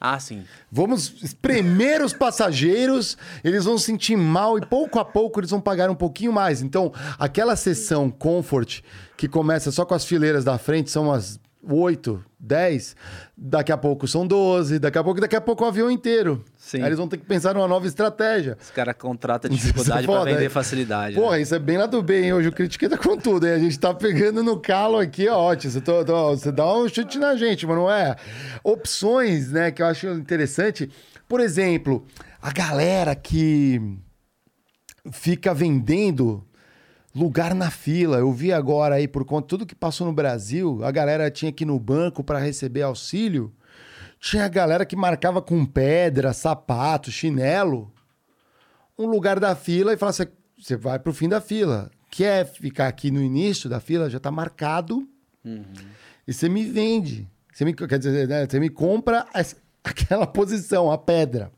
Ah, sim. Vamos espremer os passageiros, eles vão sentir mal e pouco a pouco eles vão pagar um pouquinho mais. Então, aquela sessão comfort que começa só com as fileiras da frente são umas 8, 10, daqui a pouco são 12, daqui a pouco, daqui a pouco o avião inteiro. Sim. Aí eles vão ter que pensar numa nova estratégia. Os caras contratam [LAUGHS] é dificuldade pra foda, vender é. facilidade. Porra, né? isso é bem lá do bem, hein? Hoje o Critiqueta com tudo, hein? A gente tá pegando no calo aqui, ó, ótimo. Você, tô- tô- você dá um chute na gente, mas não é? Opções, né, que eu acho interessante. Por exemplo, a galera que fica vendendo lugar na fila. Eu vi agora aí, por conta de tudo que passou no Brasil, a galera tinha que ir no banco para receber auxílio. Tinha a galera que marcava com pedra, sapato, chinelo um lugar da fila e fala assim: você vai pro fim da fila. Quer ficar aqui no início da fila? Já tá marcado. E você me vende. Você me, quer dizer, né, você me compra as- [LAUGHS] aquela posição, a pedra.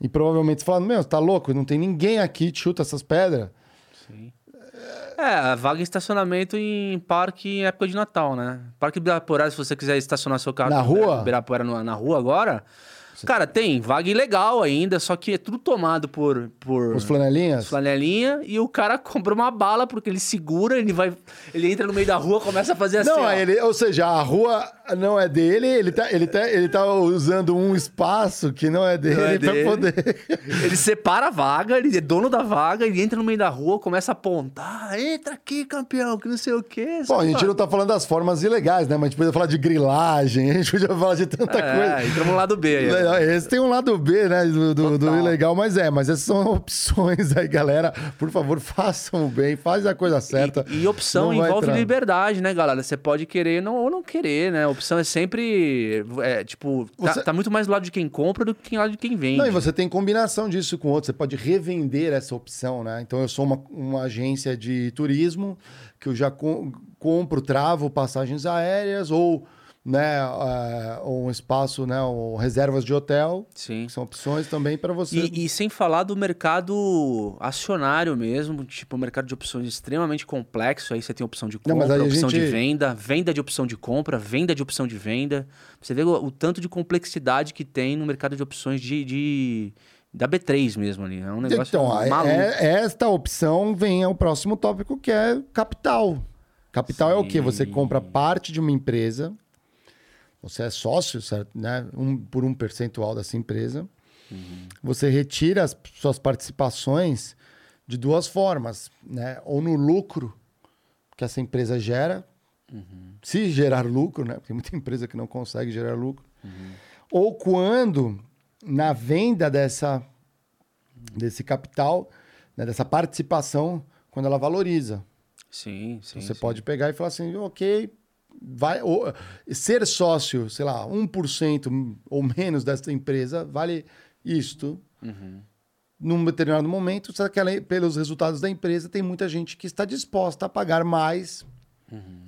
E provavelmente você fala: Meu, você tá louco? Não tem ninguém aqui chuta essas pedras. É, vaga em estacionamento em parque em época de Natal, né? Parque Ibirapuera, se você quiser estacionar seu carro Na rua? Ibirapuera na rua agora. Cara, tem vaga ilegal ainda, só que é tudo tomado por, por Os flanelinhas? flanelinha e o cara [LAUGHS] compra uma bala porque ele segura, ele vai, ele entra no meio da rua, começa a fazer assim. Não, ó. ele, ou seja, a rua não é dele, ele tá, ele tá, ele tá usando um espaço que não é dele, Não é pra dele. poder. [LAUGHS] Ele separa a vaga, ele é dono da vaga, ele entra no meio da rua, começa a apontar. Entra aqui, campeão, que não sei o quê. Bom, a gente não tá falando das formas ilegais, né? Mas a gente podia falar de grilagem, [LAUGHS] a gente podia falar de tanta coisa. É, entramos no lado B aí. Esse tem um lado B, né? Do, do, do ilegal, mas é. Mas essas são [LAUGHS] opções aí, galera. Por favor, [LAUGHS] façam o bem, faz a coisa certa. E, e opção envolve entrar. liberdade, né, galera? Você pode querer não, ou não querer, né? Opção é sempre, é, tipo, tá, Você- tá muito mais do lado de quem compra do que do lado de quem vende. Não, e você tem combinação disso com outro. Você pode revender essa opção, né? Então, eu sou uma, uma agência de turismo que eu já com- compro, travo passagens aéreas ou, né, eh, um espaço, né, ou reservas de hotel. Sim. São opções também para você. E, e sem falar do mercado acionário mesmo, tipo, um mercado de opções extremamente complexo. Aí você tem opção de Não, compra, a opção de gente- venda, venda de opção de compra, venda de opção de venda. Você vê o, o tanto de complexidade que tem no mercado de opções de, de- da B3 mesmo ali. É um negócio Então, é- maluco. é- esta opção vem ao próximo tópico, que é capital. Capital é o quê? Você Sim. compra parte de uma empresa, você é sócio, certo? Né? Um, por um percentual dessa empresa. Uhum. Você retira as suas participações de duas formas, né? Ou no lucro que essa empresa gera, se gerar lucro, né? Tem muita empresa que não consegue gerar lucro. Ou quando, na venda dessa, desse capital, né, dessa participação, quando ela valoriza. Sim, sim. Você sim. pode pegar e falar assim, ok, vai, ou, ser sócio, sei lá, 1% ou menos dessa empresa vale isto. Num determinado momento, só que ela, pelos resultados da empresa, tem muita gente que está disposta a pagar mais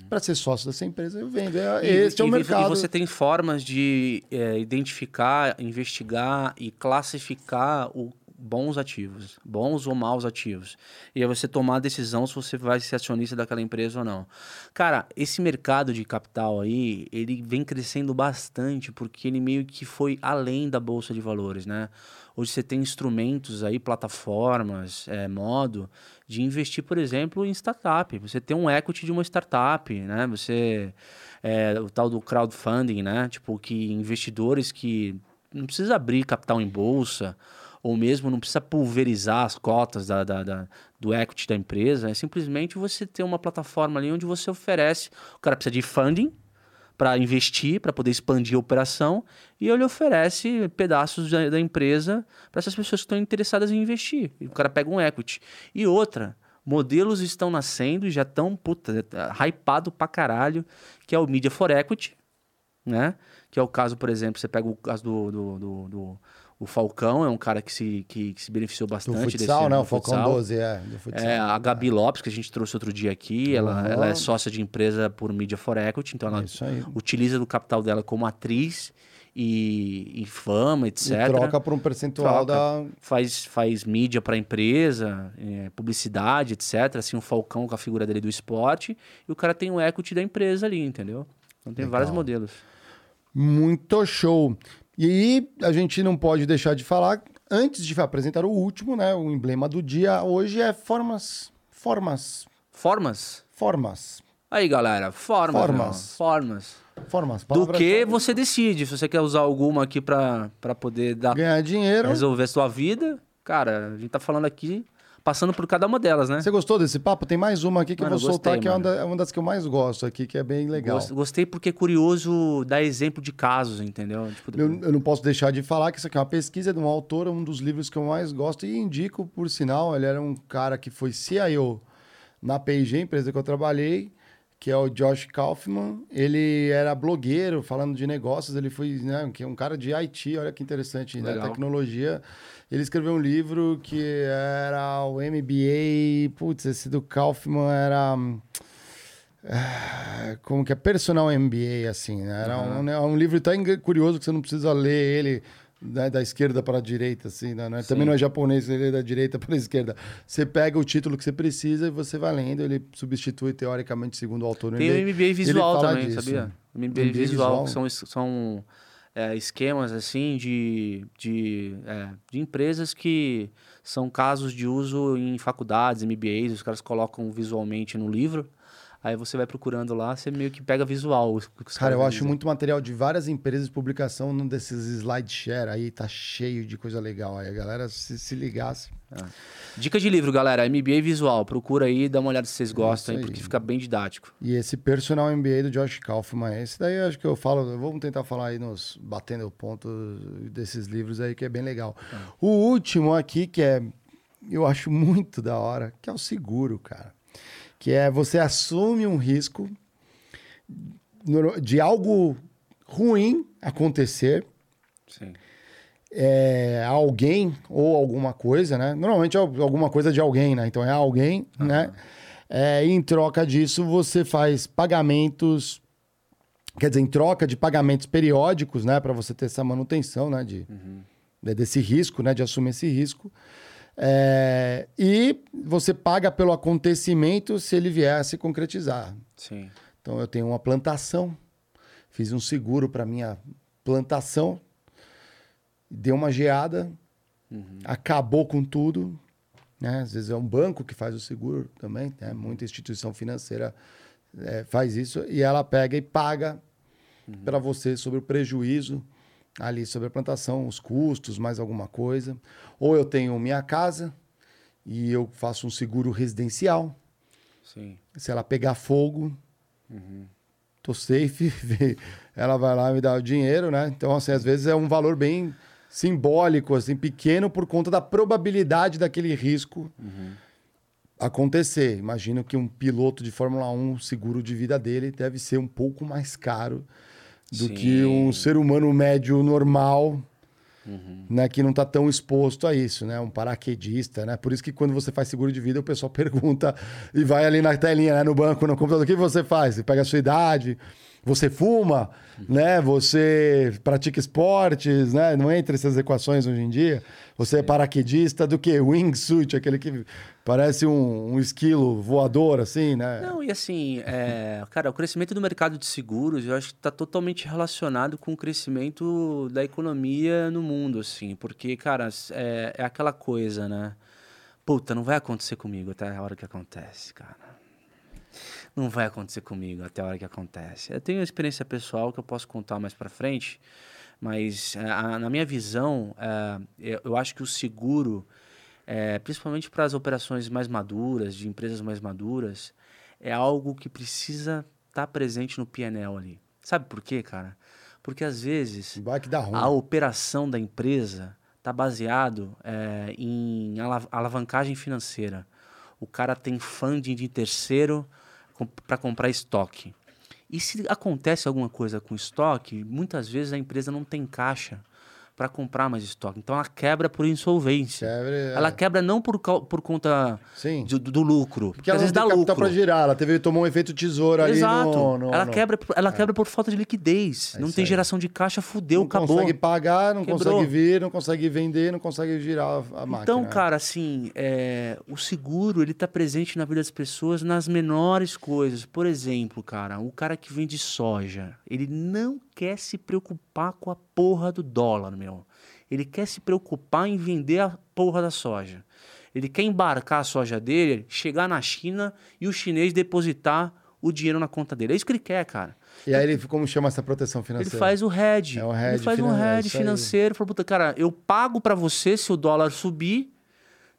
para ser sócio dessa empresa. Eu vendo. É, E- este é o e- mercado. E você tem formas de é, identificar, investigar e classificar o bons ativos, bons ou maus ativos. E aí você tomar a decisão se você vai ser acionista daquela empresa ou não. Cara, esse mercado de capital aí, ele vem crescendo bastante porque ele meio que foi além da bolsa de valores, né? Hoje você tem instrumentos aí, plataformas, é, modo de investir, por exemplo, em startup. Você tem um equity de uma startup, né? Você é, o tal do crowdfunding, né? Tipo que investidores que não precisa abrir capital em bolsa ou mesmo não precisa pulverizar as cotas da, da- da- do equity da empresa, é simplesmente você ter uma plataforma ali onde você oferece, o cara precisa de funding para investir, para poder expandir a operação, e ele oferece pedaços da, da empresa para essas pessoas que estão interessadas em investir. E o cara pega um equity. E outra, modelos estão nascendo e já estão, puta, hypado caralho, que é o Media for Equity, né? Que é o caso, por exemplo, você pega o caso do, do, do- do- o Falcão, é um cara que se, que, que se beneficiou Do bastante futsal, desse né? do O Falcão futsal. 12, é. Do futsal. É, a Gabi Lopes, que a gente trouxe outro dia aqui, ela, ela é sócia de empresa por Media for Equity, então ela É isso aí. utiliza do capital dela como atriz e, e fama, etc. E troca por um percentual Troca. da. Faz, faz mídia para a empresa, é, publicidade, etc. Assim, um Falcão com a figura dele do esporte, e o cara tem o equity da empresa ali, entendeu? Então tem Legal. vários modelos. Muito show. E a gente não pode deixar de falar, antes de apresentar o último, né? O emblema do dia hoje é formas. Formas. Formas? Formas. Aí, galera, formas. Formas. Formas. Formas. Do que você decide. Se você quer usar alguma aqui para poder dar Ganhar dinheiro. resolver sua vida, cara, a gente tá falando aqui, passando por cada uma delas, né? Você gostou desse papo? Tem mais uma aqui que Mano, eu vou soltar, gostei, que é uma, da- é uma das que eu mais gosto aqui, que é bem legal. Gost- Gostei porque é curioso dar exemplo de casos, entendeu? Tipo, Eu, eu não posso deixar de falar que isso aqui é uma pesquisa de um autor, um dos livros que eu mais gosto e indico, por sinal. Ele era um cara que foi CIO na P&G, empresa que eu trabalhei, que é o Josh Kaufman. Ele era blogueiro, falando de negócios. Ele foi né, que é um cara de IT, olha que interessante, né? Tecnologia. Ele escreveu um livro que era o MBA. Putz, esse do Kaufman era. ah, Como que é? Personal MBA, assim, né? Era um, né, um livro tão curioso que você não precisa ler ele né, da esquerda para a direita, assim, né? É- Também não é japonês, ele é da direita para a [LAUGHS] esquerda. Você pega o título que você precisa e você vai lendo, ele substitui, teoricamente, segundo o autor. Tem o MBA. Visual também, disso. sabia? MBA, MBA visual, visual. que são, são é, esquemas assim de, de, é, de empresas que são casos de uso em faculdades, MBAs, os caras colocam visualmente no livro. Aí você vai procurando lá, você meio que pega visual. Cara, eu acho muito material de várias empresas de publicação num desses slideshare aí, tá cheio de coisa legal. Aí a galera se, se ligasse. Dica de livro, galera. MBA visual. Procura aí, dá uma olhada se vocês gostam aí, porque fica bem didático. E esse personal MBA do Josh Kaufman, esse daí eu acho que eu falo, vamos tentar falar aí nos batendo o ponto desses livros aí que é bem legal. O último aqui que é eu acho muito da hora, que é o seguro, cara. Que é você assume um risco de algo ruim acontecer Sim. É, alguém ou alguma coisa, né? Normalmente é alguma coisa de alguém, né? Então é alguém, né? É, e em troca disso, você faz pagamentos. Quer dizer, em troca de pagamentos periódicos, né? Para você ter essa manutenção, né? De, de- desse risco, né? De assumir esse risco. É, e você paga pelo acontecimento se ele vier a se concretizar. Sim. Então eu tenho uma plantação, fiz um seguro para minha plantação, deu uma geada, acabou com tudo. Né? Às vezes é um banco que faz o seguro também, né? muita instituição financeira eh, faz isso e ela pega e paga para você sobre o prejuízo ali sobre a plantação, os custos, mais alguma coisa. Ou eu tenho minha casa e eu faço um seguro residencial. Sim. Se ela pegar fogo, Tô safe, [LAUGHS] ela vai lá e me dá o dinheiro, né? Então, assim, às vezes é um valor bem simbólico, assim, pequeno por conta da probabilidade daquele risco acontecer. Imagino que um piloto de Fórmula 1, o seguro de vida dele deve ser um pouco mais caro do Sim. que um ser humano médio normal, né, que não está tão exposto a isso, né? Um paraquedista, né? Por isso que quando você faz seguro de vida, o pessoal [LAUGHS] pergunta e vai ali na telinha, né, no banco, no computador, o que você faz? Você pega a sua idade, você fuma, né? Você pratica esportes, né? Não entra essas equações hoje em dia. Você é paraquedista do que? Wingsuit, aquele que parece um, um esquilo voador, assim, né? Não, e assim, é, cara, o crescimento do mercado de seguros, eu acho que está totalmente relacionado com o crescimento da economia no mundo, assim, porque, cara, é, é aquela coisa, né? Puta, não vai acontecer comigo até a hora que acontece, cara. Não vai acontecer comigo até a hora que acontece. Eu tenho uma experiência pessoal que eu posso contar mais pra frente, mas é, a- na minha visão, é, eu- eu acho que o seguro, é, principalmente para as operações mais maduras, de empresas mais maduras, é algo que precisa estar presente no PNL ali. Sabe por quê, cara? Porque às vezes a operação da empresa está baseado é, em ala- alavancagem financeira. O cara tem funding de terceiro para comprar estoque. E se acontece alguma coisa com estoque, muitas vezes a empresa não tem caixa para comprar mais estoque. Então ela quebra por insolvência. Quebra, é. Ela quebra não por, por conta de- do, do lucro. Porque ela às não vezes dá lucro. para girar, ela teve, tomou um efeito tesouro ali Exato. no... no- ela no- quebra, por- ela quebra por falta de liquidez. É não tem geração de caixa, fudeu, não acabou. consegue pagar, não Quebrou. consegue vir, não consegue vender, não consegue girar a, máquina. Então, cara, assim, é, o seguro, ele tá presente na vida das pessoas nas menores coisas. Por exemplo, cara, o cara que vende soja, ele não quer se preocupar com a porra do dólar, meu. Ele quer se preocupar em vender a porra da soja. Ele quer embarcar a soja dele, chegar na China e o chinês depositar o dinheiro na conta dele. É isso que ele quer, cara. E aí ele, como chama essa proteção Ele financeira? faz o hedge. É o ele hedge faz um é hedge financeiro. Fala, puta, cara, eu pago pra você se o dólar subir,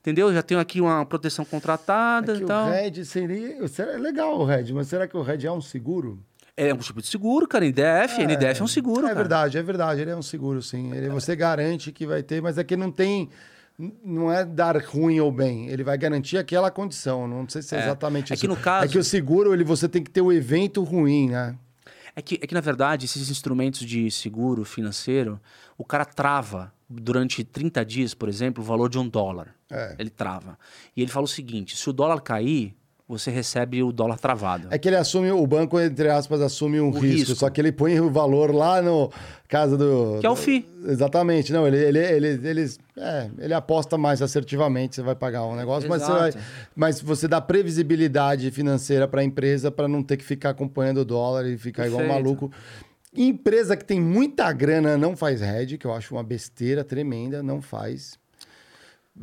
entendeu? Eu já tenho aqui uma proteção contratada É e tal. o RED seria... Será, é legal o RED, mas será que o RED é um seguro? É um tipo de seguro, cara. NDF, NDF é um seguro, É cara. verdade, é verdade. Ele é um seguro, sim. Ele, você garante que vai ter, mas é que não tem... Não é dar ruim ou bem. Ele vai garantir aquela condição. Não sei se é, É. exatamente É isso. que no caso- É que o seguro, ele, você tem que ter o evento ruim, né? É que, é que, na verdade, esses instrumentos de seguro financeiro, o cara trava durante 30 dias, por exemplo, o valor de um dólar. É. Ele trava. E ele fala o seguinte: se o dólar cair, você recebe o dólar travado. É que ele assume, o banco, entre aspas, assume um risco, risco. só que ele põe o valor lá no caso do. Que é o FII. Exatamente. Não, ele, ele, ele, ele, é, ele aposta mais assertivamente, você vai pagar um negócio, mas você, vai, Exato. mas você dá previsibilidade financeira para a empresa para não ter que ficar acompanhando o dólar e ficar igual um Perfeito. maluco. Empresa que tem muita grana não faz hedge, que eu acho uma besteira tremenda, não faz.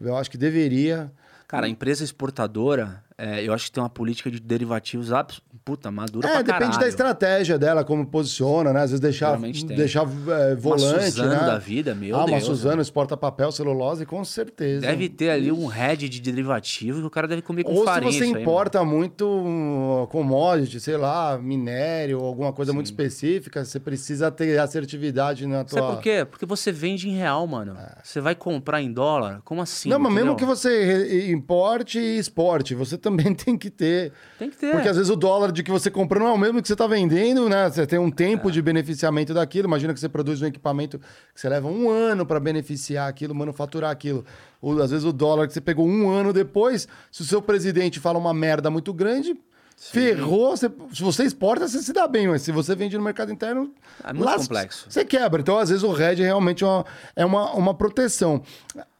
Eu acho que deveria. Cara, a empresa exportadora, é, eu acho que tem uma política de derivativos abs... puta, madura É, pra depende caralho. da estratégia dela, como posiciona, né? Às vezes deixar, deixar é, volante, Suzano né? da vida, meu ah, uma Deus, Suzano né? exporta papel, celulose, com certeza. Deve ter ali um head de derivativo que o cara deve comer com Ou farinha. se você isso aí, importa muito um, commodity, sei lá, minério, alguma coisa muito específica, você precisa ter assertividade na tua... Sabe por quê? Porque você vende em real, mano. Você vai comprar em dólar? Como assim? Não, mas mesmo que você importe e exporte, você também [LAUGHS] tem que ter. Tem que ter. Porque às vezes o dólar de que você comprou não é o mesmo que você está vendendo, né? Você tem um tempo de beneficiamento daquilo. Imagina que você produz um equipamento que você leva um ano para beneficiar aquilo, manufaturar aquilo. Ou, às vezes o dólar que você pegou um ano depois, se o seu presidente fala uma merda muito grande, ferrou. você- se você exporta, você se dá bem, mas se você vende no mercado interno. É muito lasca- complexo. Você quebra. Então, às vezes, o RED realmente é uma, é uma, uma proteção.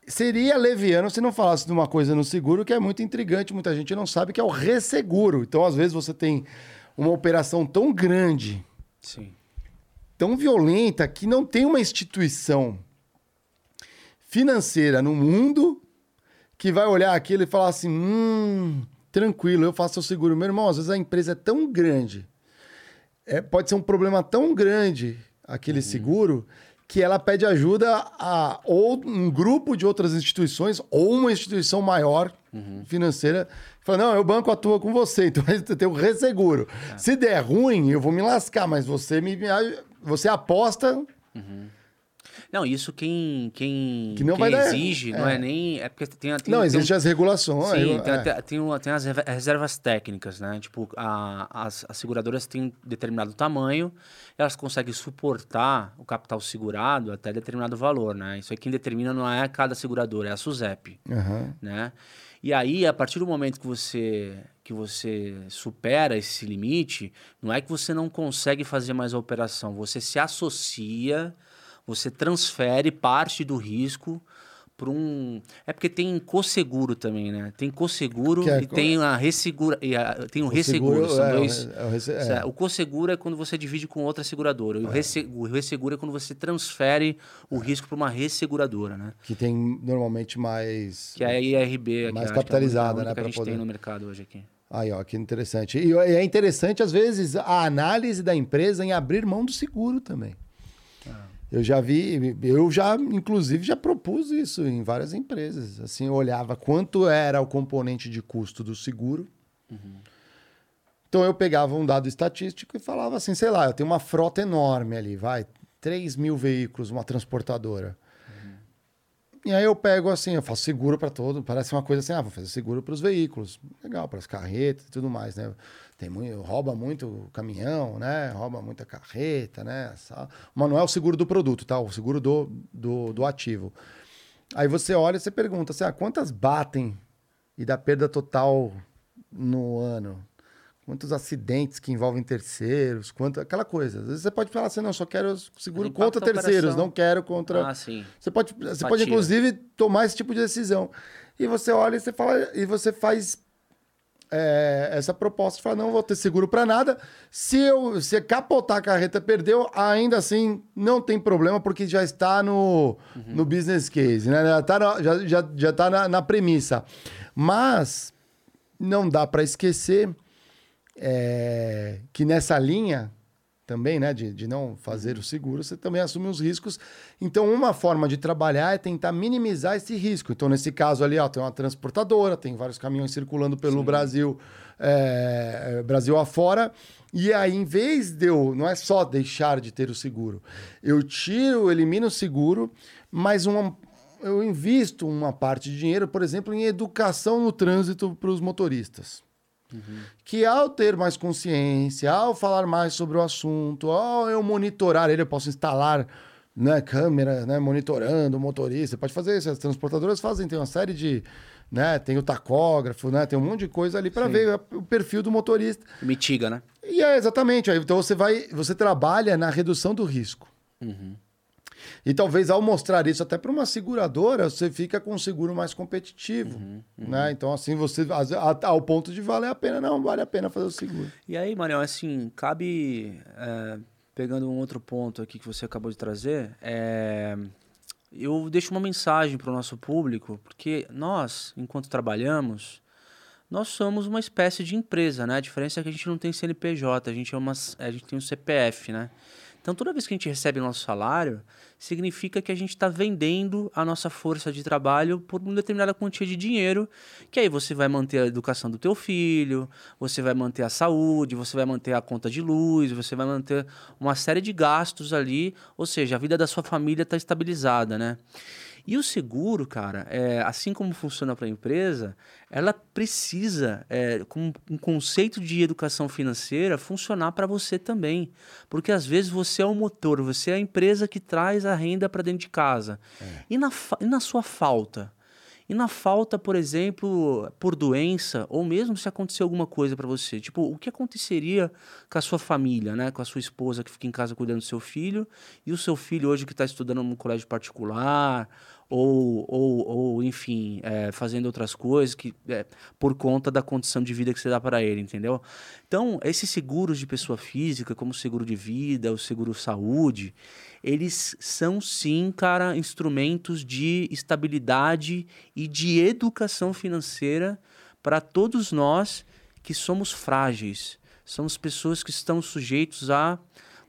Seria leviano se não falasse de uma coisa no seguro que é muito intrigante, muita gente não sabe, que é o resseguro. Então, às vezes, você tem uma operação tão grande, Sim. tão violenta, que não tem uma instituição financeira no mundo que vai olhar aquilo e falar assim: hum, tranquilo, eu faço o seguro. Meu irmão, às vezes a empresa é tão grande, é, pode ser um problema tão grande aquele seguro que ela pede ajuda a ou um grupo de outras instituições ou uma instituição maior financeira. Fala, não, eu banco atua com você, [LAUGHS] então você tem o resseguro. Se der ruim, eu vou me lascar, mas você me você aposta Não, isso quem, quem, Que não quem vai dar- exige, não é. é nem. É porque tem, tem Não, tem existem um- as regulações. Sim, é. tem, até- tem, uma- tem as reservas técnicas, né? Tipo, a- as, as seguradoras têm determinado tamanho, elas conseguem suportar o capital segurado até determinado valor, né? Isso aí quem determina não é cada seguradora, é a SUSEP, Aham. né? E aí, a partir do momento que você que você supera esse limite, não é que você não consegue fazer mais a operação, você se associa, você transfere parte do risco para um. É porque tem co-seguro também, né? Tem co-seguro Que é e tem a ressegura. E a- tem o O resseguro. seguro São é, dois. é o resse- é. O co-seguro é quando você divide com outra seguradora. E o, resse- o resseguro é quando você transfere o risco para uma resseguradora, né? Que tem normalmente mais. Que é a IRB. Mais é capitalizada, né, Que a gente poder- tem no mercado hoje aqui. Aí, ó, que interessante. E é interessante, às vezes, a análise da empresa em abrir mão do seguro também. Eu já vi, eu já, inclusive, já propus isso em várias empresas. Assim, eu olhava quanto era o componente de custo do seguro. Então eu pegava um dado estatístico e falava assim, sei lá, eu tenho uma frota enorme ali, vai, 3 mil veículos, uma transportadora. E aí eu pego assim, eu faço seguro para todo, parece uma coisa assim, ah, vou fazer seguro para os veículos, legal, para as carretas e tudo mais, né? Tem muito, rouba muito caminhão, né? Rouba muita carreta, né? Mas não é o seguro do produto, tá? O seguro do, do, do ativo. Aí você olha e você pergunta assim, ah, quantas batem e dá perda total no ano? Quantos acidentes que envolvem terceiros? Quanto, aquela coisa. Às vezes você pode falar assim, não, só quero seguro contra terceiros, não quero contra... Ah, sim. Você pode, você Empatia. pode inclusive tomar esse tipo de decisão. E você olha e você fala e você faz é, essa proposta, fala não vou ter seguro para nada. Se eu se capotar a carreta perdeu, ainda assim não tem problema porque já está no, no business case, né? Já está na, já, já, já tá na, na premissa. Mas não dá para esquecer é, que nessa linha também, né, de, de não fazer o seguro, você também assume os riscos. Então, uma forma de trabalhar é tentar minimizar esse risco. Então, nesse caso ali, ó, tem uma transportadora, tem vários caminhões circulando pelo Brasil, é, Brasil afora. E aí, em vez de eu, não é só deixar de ter o seguro, eu tiro, elimino o seguro, mas uma, eu invisto uma parte de dinheiro, por exemplo, em educação no trânsito para os motoristas que ao ter mais consciência, ao falar mais sobre o assunto, ao eu monitorar ele, eu posso instalar né, câmera, né, monitorando o motorista, pode fazer isso, as transportadoras fazem, tem uma série de, né, tem o tacógrafo, né, tem um monte de coisa ali para ver o perfil do motorista. Mitiga, né? E é exatamente, aí, então você vai, você trabalha na redução do risco. E talvez ao mostrar isso até para uma seguradora, você fica com um seguro mais competitivo, né? Então assim você ao ponto de valer a pena, não vale a pena fazer o seguro. E aí, Mariel, assim, cabe. é, pegando um outro ponto aqui que você acabou de trazer, é, eu deixo uma mensagem para o nosso público, porque nós, enquanto trabalhamos, nós somos uma espécie de empresa, né? A diferença é que a gente não tem CNPJ, a gente, é uma, a gente tem um CPF, né? Então, toda vez que a gente recebe nosso salário, significa que a gente está vendendo a nossa força de trabalho por uma determinada quantia de dinheiro, que aí você vai manter a educação do teu filho, você vai manter a saúde, você vai manter a conta de luz, você vai manter uma série de gastos ali, ou seja, a vida da sua família está estabilizada, né? E o seguro, cara, é, assim como funciona para a empresa, ela precisa, é, com um conceito de educação financeira, funcionar para você também. Porque às vezes você é o motor, você é a empresa que traz a renda para dentro de casa. E, na, e na sua falta? E na falta, por exemplo, por doença, ou mesmo se acontecer alguma coisa para você, tipo, o que aconteceria com a sua família, né? Com a sua esposa que fica em casa cuidando do seu filho, e o seu filho hoje que está estudando num colégio particular, ou, ou, ou enfim, é, fazendo outras coisas que é, por conta da condição de vida que você dá para ele, entendeu? Então, esses seguros de pessoa física, como o seguro de vida, o seguro saúde, eles são sim, cara, instrumentos de estabilidade e de educação financeira para todos nós que somos frágeis. Somos pessoas que estão sujeitos a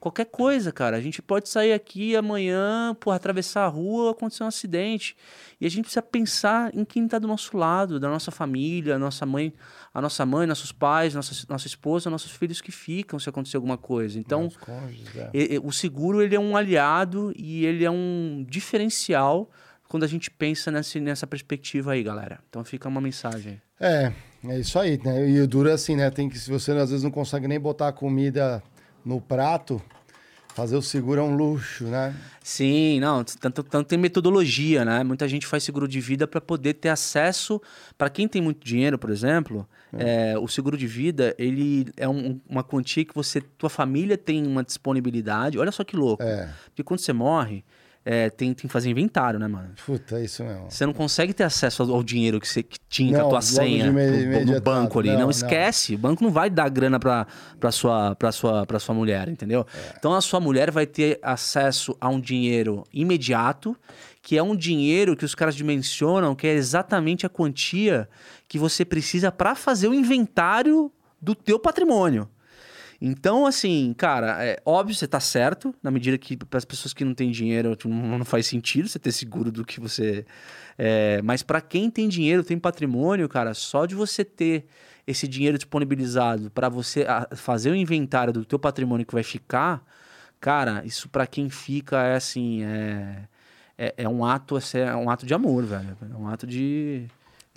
Qualquer coisa, cara. A gente pode sair aqui amanhã, porra, atravessar a rua, acontecer um acidente. E a gente precisa pensar em quem está do nosso lado, da nossa família, a nossa mãe, a nossa mãe, nossos pais, nossa, nossa esposa, nossos filhos que ficam se acontecer alguma coisa. Então, cônjuges, é. e- e- o seguro ele é um aliado e ele é um diferencial quando a gente pensa nessa, nessa perspectiva aí, galera. Então fica uma mensagem. É, é isso aí, né? E o duro é assim, né? Tem que, se você às vezes não consegue nem botar a comida no prato, fazer o seguro é um luxo, né? Sim, não, tanto, tanto tem metodologia, né? Muita gente faz seguro de vida para poder ter acesso. Para quem tem muito dinheiro, por exemplo, é, o seguro de vida ele é um- uma quantia que você, tua família tem uma disponibilidade. Olha só que louco. É. Porque quando você morre, é, tem, tem que fazer inventário, né, mano? Puta, é isso mesmo. Você não consegue ter acesso ao, dinheiro que você que tinha com Não, a tua senha no- banco ali. Não, Não, esquece. O banco não vai dar grana pra, pra, sua, pra, sua, pra sua mulher, entendeu? É. Então a sua mulher vai ter acesso a um dinheiro imediato, que é um dinheiro que os caras dimensionam que é exatamente a quantia que você precisa pra fazer o inventário do teu patrimônio. Então, assim, cara, é óbvio, você tá certo, na medida que para as pessoas que não têm dinheiro, tipo, não, faz sentido você ter seguro do que você. é, mas para quem tem dinheiro, tem patrimônio, cara, só de você ter esse dinheiro disponibilizado para você ah, fazer o inventário do teu patrimônio que vai ficar, cara, isso para quem fica é assim, é, é, é um ato, assim, é um ato de amor, velho. É um ato de.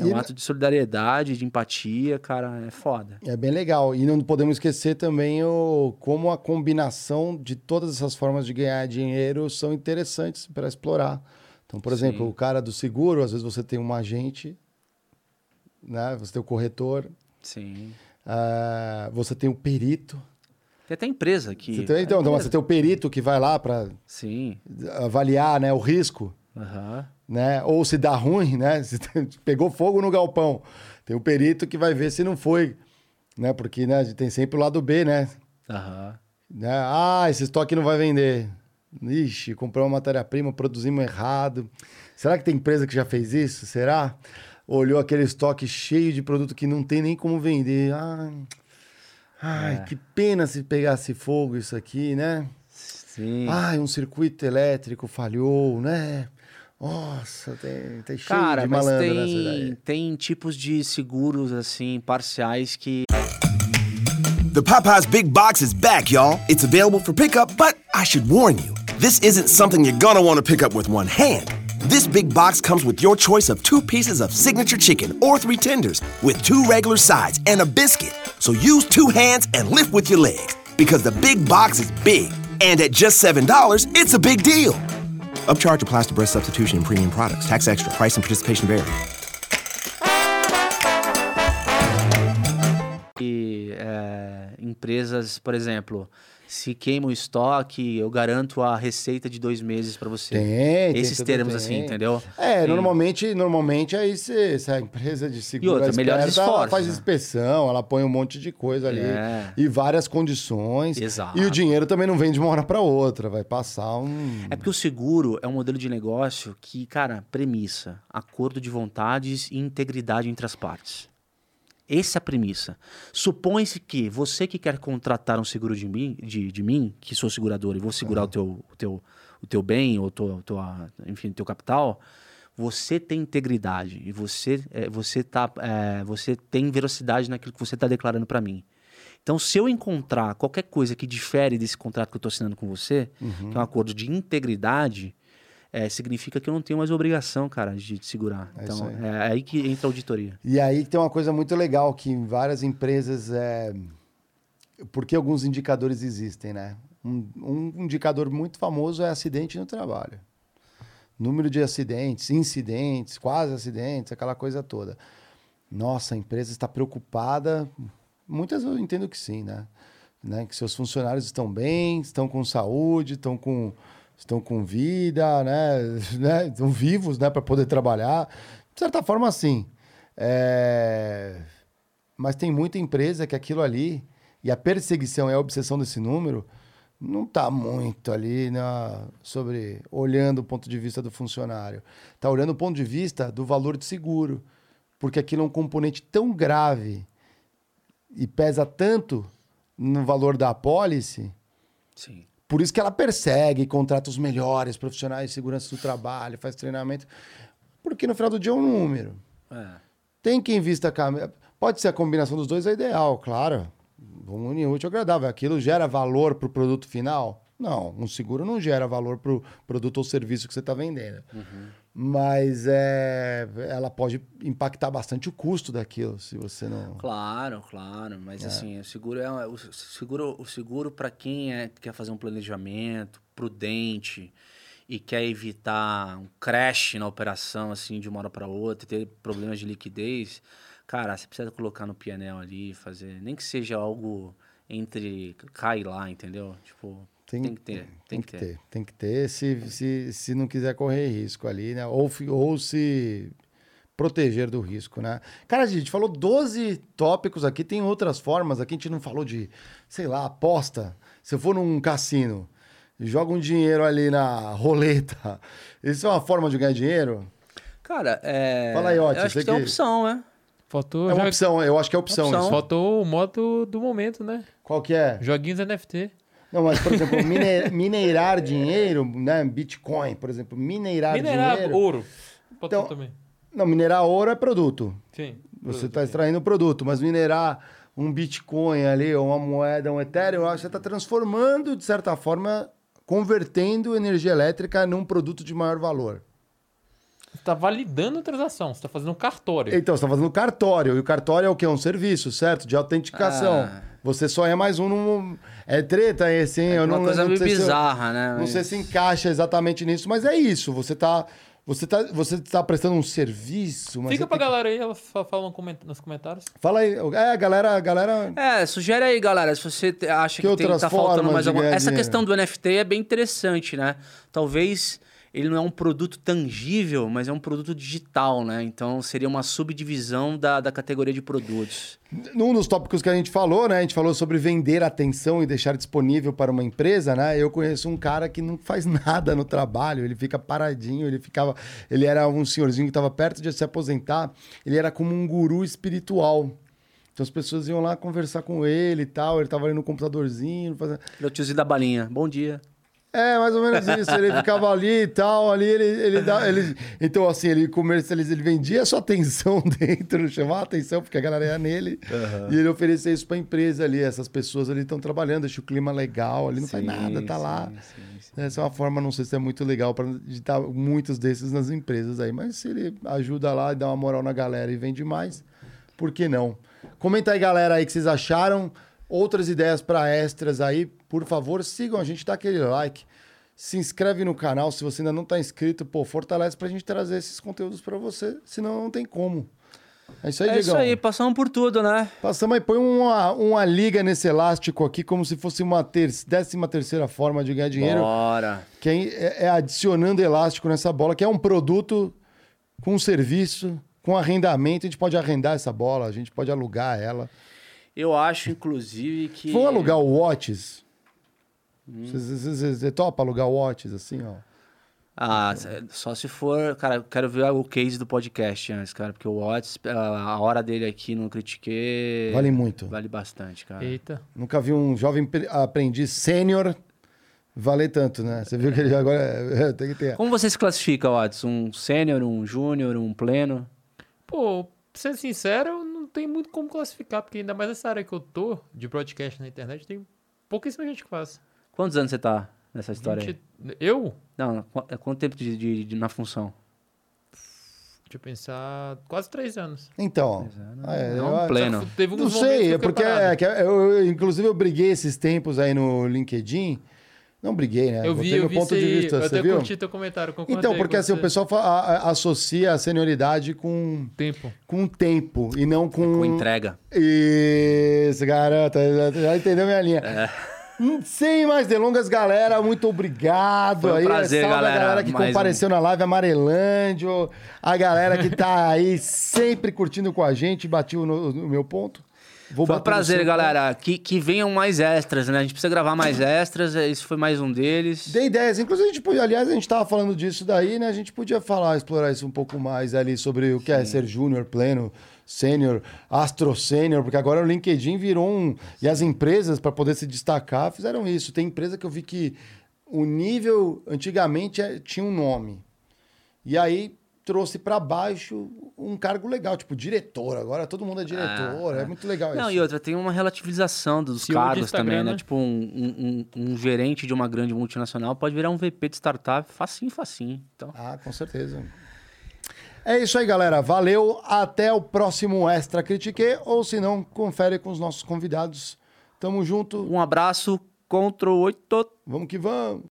É E- um ato de solidariedade, de empatia, cara, é foda. É bem legal. E não podemos esquecer também o, como a combinação de todas essas formas de ganhar dinheiro são interessantes para explorar. Então, por exemplo, Sim. o cara do seguro, às vezes você tem um agente, né? você tem o corretor, Sim. ah, você tem o perito. Tem até empresa que. Você tem, então, então, você tem o perito que vai lá para avaliar né, o risco. Aham. Né? Ou se dá ruim, né? [LAUGHS] Se pegou fogo no galpão. Tem o perito que vai ver se não foi, né? Porque né, a gente tem sempre o lado B, né? Aham. né? Ah, esse estoque não vai vender. Ixi, comprou uma matéria-prima, produzimos errado. Será que tem empresa que já fez isso? Será? Olhou aquele estoque cheio de produto que não tem nem como vender. Ai, ai É. que pena se pegasse fogo isso aqui, né? Sim. Ai, um circuito elétrico falhou, né? Nossa, tem, tem cheio Cara, de mas malandro nessa tem, daí. tem tipos de seguros, assim, parciais que. The Popeyes Big Box is back, y'all. It's available for pickup, but I should warn you this isn't something you're gonna wanna pick up with one hand. This big box comes with your choice of two pieces of signature chicken or three tenders with two regular sides and a biscuit. So use two hands and lift with your legs because the big box is big. And at just $7, it's a big deal. Upcharge applies to breast substitution and premium products. Tax extra. Price and participation vary. que, é, empresas, por exemplo, se queima o estoque, eu garanto a receita de dois meses pra você. Tem, tem, Esses tudo termos tem. assim, entendeu? É, Tem. normalmente, normalmente aí se, se a empresa de seguro outra, melhores esperta, ela esforços, faz né? inspeção, ela põe um monte de coisa ali É. e várias condições. Exato. E o dinheiro também não vem de uma hora para outra, vai passar um É porque o seguro é um modelo de negócio que, cara, premissa, acordo de vontades e integridade entre as partes. Essa é a premissa. Supõe-se que você que quer contratar um seguro de mim, de, de mim que sou segurador e vou segurar o, teu, o, teu, o teu bem ou tua, tua, enfim, teu capital, você tem integridade e você, é, você, tá, é, você tem veracidade naquilo que você está declarando para mim. Então, se eu encontrar qualquer coisa que difere desse contrato que eu estou assinando com você, que é um acordo de integridade, é, significa que eu não tenho mais obrigação, cara, de te segurar. É então, aí. é aí que entra a auditoria. E aí tem uma coisa muito legal que em várias empresas é. Porque alguns indicadores existem, né? Um, um indicador muito famoso é acidente no trabalho. Número de acidentes, incidentes, quase acidentes, aquela coisa toda. Nossa, a empresa está preocupada. Muitas eu entendo que sim, né? né? Que seus funcionários estão bem, estão com saúde, estão com, estão com vida, né? [LAUGHS] né? Estão vivos, né? Para poder trabalhar. De certa forma, sim. É... Mas tem muita empresa que aquilo ali, e a perseguição e a obsessão desse número, não está muito ali na, sobre olhando o ponto de vista do funcionário. Está olhando o ponto de vista do valor de seguro. Porque aquilo é um componente tão grave e pesa tanto no valor da apólice, Sim. Por isso que ela persegue, contrata os melhores profissionais de segurança do trabalho, faz treinamento. Porque no final do dia é um número. É. Tem quem vista a câmera. Pode ser a combinação dos dois, é ideal, claro. Vamos unir útil agradável. Aquilo gera valor para o produto final? Não, um seguro não gera valor para o produto ou serviço que você está vendendo. Mas é, ela pode impactar bastante o custo daquilo, se você não. Claro, claro, mas assim, o seguro é o seguro, o seguro para quem é, quer fazer um planejamento prudente e quer evitar um crash na operação assim de uma hora para outra, ter problemas de liquidez, cara, você precisa colocar no PNL ali, fazer, nem que seja algo entre cai lá, entendeu? Tipo, tem, que ter, tem, que ter. Tem que ter, se, se, se não quiser correr risco ali, né? Ou, ou se proteger do risco, né? Cara, a gente falou 12 tópicos aqui, tem outras formas. Aqui a gente não falou de, sei lá, aposta. Se eu for num cassino e joga um dinheiro ali na roleta, [LAUGHS] isso é uma forma de ganhar dinheiro? Cara, é. Fala aí, Otis, Eu acho você que tem que- opção, né? Faltou, É uma opção, eu acho que é opção, Opção. isso. Faltou o modo do momento, né? Qual que é? Joguinhos NFT. Não, mas, por exemplo, mine- mineirar dinheiro, né? Bitcoin, por exemplo, mineirar, Minerar dinheiro. ouro. Pode Então, também. Não, minerar ouro é produto. Sim. Você está extraindo o produto, mas minerar um Bitcoin ali, ou uma moeda, um Ethereum, você está transformando, de certa forma, convertendo energia elétrica num produto de maior valor. Você tá validando a transação. Você tá fazendo um cartório. Então, você está fazendo cartório, e o cartório é o quê? Um serviço, certo? De autenticação. Ah. Você só é mais um num... É treta esse, hein? Eu uma não, coisa não meio se eu- bizarra, né? Não Mas- sei se encaixa exatamente nisso, mas é isso. Você está você tá, você tá prestando um serviço, mas Fica pra que- galera aí, ela fa- fala nos comentários. Fala aí. É, galera, a galera É, sugere aí, galera, se você acha Que que, tem, tá faltando mais alguma Essa questão do NFT é bem interessante, né? Talvez ele não é um produto tangível, mas é um produto digital, né? Então seria uma subdivisão da, da categoria de produtos. Num dos tópicos que a gente falou, né? A gente falou sobre vender atenção e deixar disponível para uma empresa, né? Eu conheço um cara que não faz nada no trabalho, ele fica paradinho, ele ficava. Ele era um senhorzinho que estava perto de se aposentar, ele era como um guru espiritual. Então as pessoas iam lá conversar com ele e tal, ele estava ali no computadorzinho, fazendo. Ele é o tiozinho da balinha. Bom dia. É, mais ou menos isso. Ele ficava ali e tal, ali ele, ele dá. Ele, então, assim, ele comercializa, ele vendia a sua atenção [LAUGHS] dentro, chamava a atenção, porque a galera ia nele. E ele oferecia isso pra empresa ali. Essas pessoas ali estão trabalhando, deixa o clima legal, ali não faz Sim, nada, tá lá. sim, sim, sim. Essa é uma forma, não sei se é muito legal para digitar muitos desses nas empresas aí. Mas se ele ajuda lá e dá uma moral na galera e vende mais, por que não? Comenta aí, galera, aí que vocês acharam. Outras ideias para extras aí, por favor, sigam a gente, dá aquele like. Se inscreve no canal, se você ainda não tá inscrito, pô, fortalece pra gente trazer esses conteúdos para você, senão não tem como. É isso aí, É isso aí, passamos por tudo, né? Passamos aí, põe uma, uma liga nesse elástico aqui, como se fosse uma ter décima terceira forma de ganhar dinheiro Bora. que é, é adicionando elástico nessa bola, que é um produto com serviço, com arrendamento. A gente pode arrendar essa bola, a gente pode alugar ela. Eu acho, inclusive, que. Vamos alugar o Watts? Hum. Você topa alugar o Watts assim, ó? Ah, só se for. Cara, eu quero ver o case do podcast antes, cara. Porque o Watts, a hora dele aqui no Critique. Vale muito. Vale bastante, cara. Eita. Nunca vi um jovem pre- aprendiz sênior valer tanto, né? Você viu que ele agora é- tem que ter. Como você se classifica, Watts? Um sênior, um júnior, um pleno? Pô, pra ser sincero, não tem muito como classificar, porque ainda mais nessa área que eu tô, de broadcast na internet, tem pouquíssima gente que faz. Quantos anos você tá nessa história aí? 20 Eu? Não, qu- é quanto tempo de, de- de- na função? Deixa eu pensar, quase três anos. Então, é, é eu um acho- pleno. Teve Não sei, eu é porque é, que eu, eu- inclusive eu briguei esses tempos aí no LinkedIn. Não briguei, né? Eu vi, eu vi ponto de aí, vista, eu você até viu? curti teu comentário, Então, porque com assim, o você. pessoal a- a- associa a senioridade com, Tempo. com tempo e não com... Com entrega. Isso, garota, já, já entendeu minha linha. É. Hum, Sem mais delongas, galera, muito obrigado. Foi um aí, prazer, salve galera. a galera que Mais compareceu na live, Amarelândio, a galera que tá [LAUGHS] aí sempre curtindo com a gente, bati o, no- o meu ponto. Vou Foi um no prazer, galera. Que, que venham mais extras, né? A gente precisa gravar mais extras. Esse foi mais um deles. Dei ideias. Inclusive, a gente podia, aliás, a gente tava falando disso daí, né? A gente podia falar, explorar isso um pouco mais ali sobre o que é ser júnior, pleno, sênior, astro sênior, porque agora o LinkedIn virou um. E as empresas, para poder se destacar, fizeram isso. Tem empresa que eu vi que o nível, antigamente, é- tinha um nome. E aí trouxe para baixo um cargo legal, tipo diretor. Agora todo mundo é diretor. é muito legal Não, isso. e outra, tem uma relativização dos CEO cargos também, né? né? Tipo, um, um- um- um gerente de uma grande multinacional pode virar um VP de startup facinho, facinho. Então, Ah, com certeza. É isso aí, galera. Valeu. Até o próximo Extra Critique. Ou se não, confere com os nossos convidados. Tamo junto. um abraço, Ctrl 8. Vamos que vamos.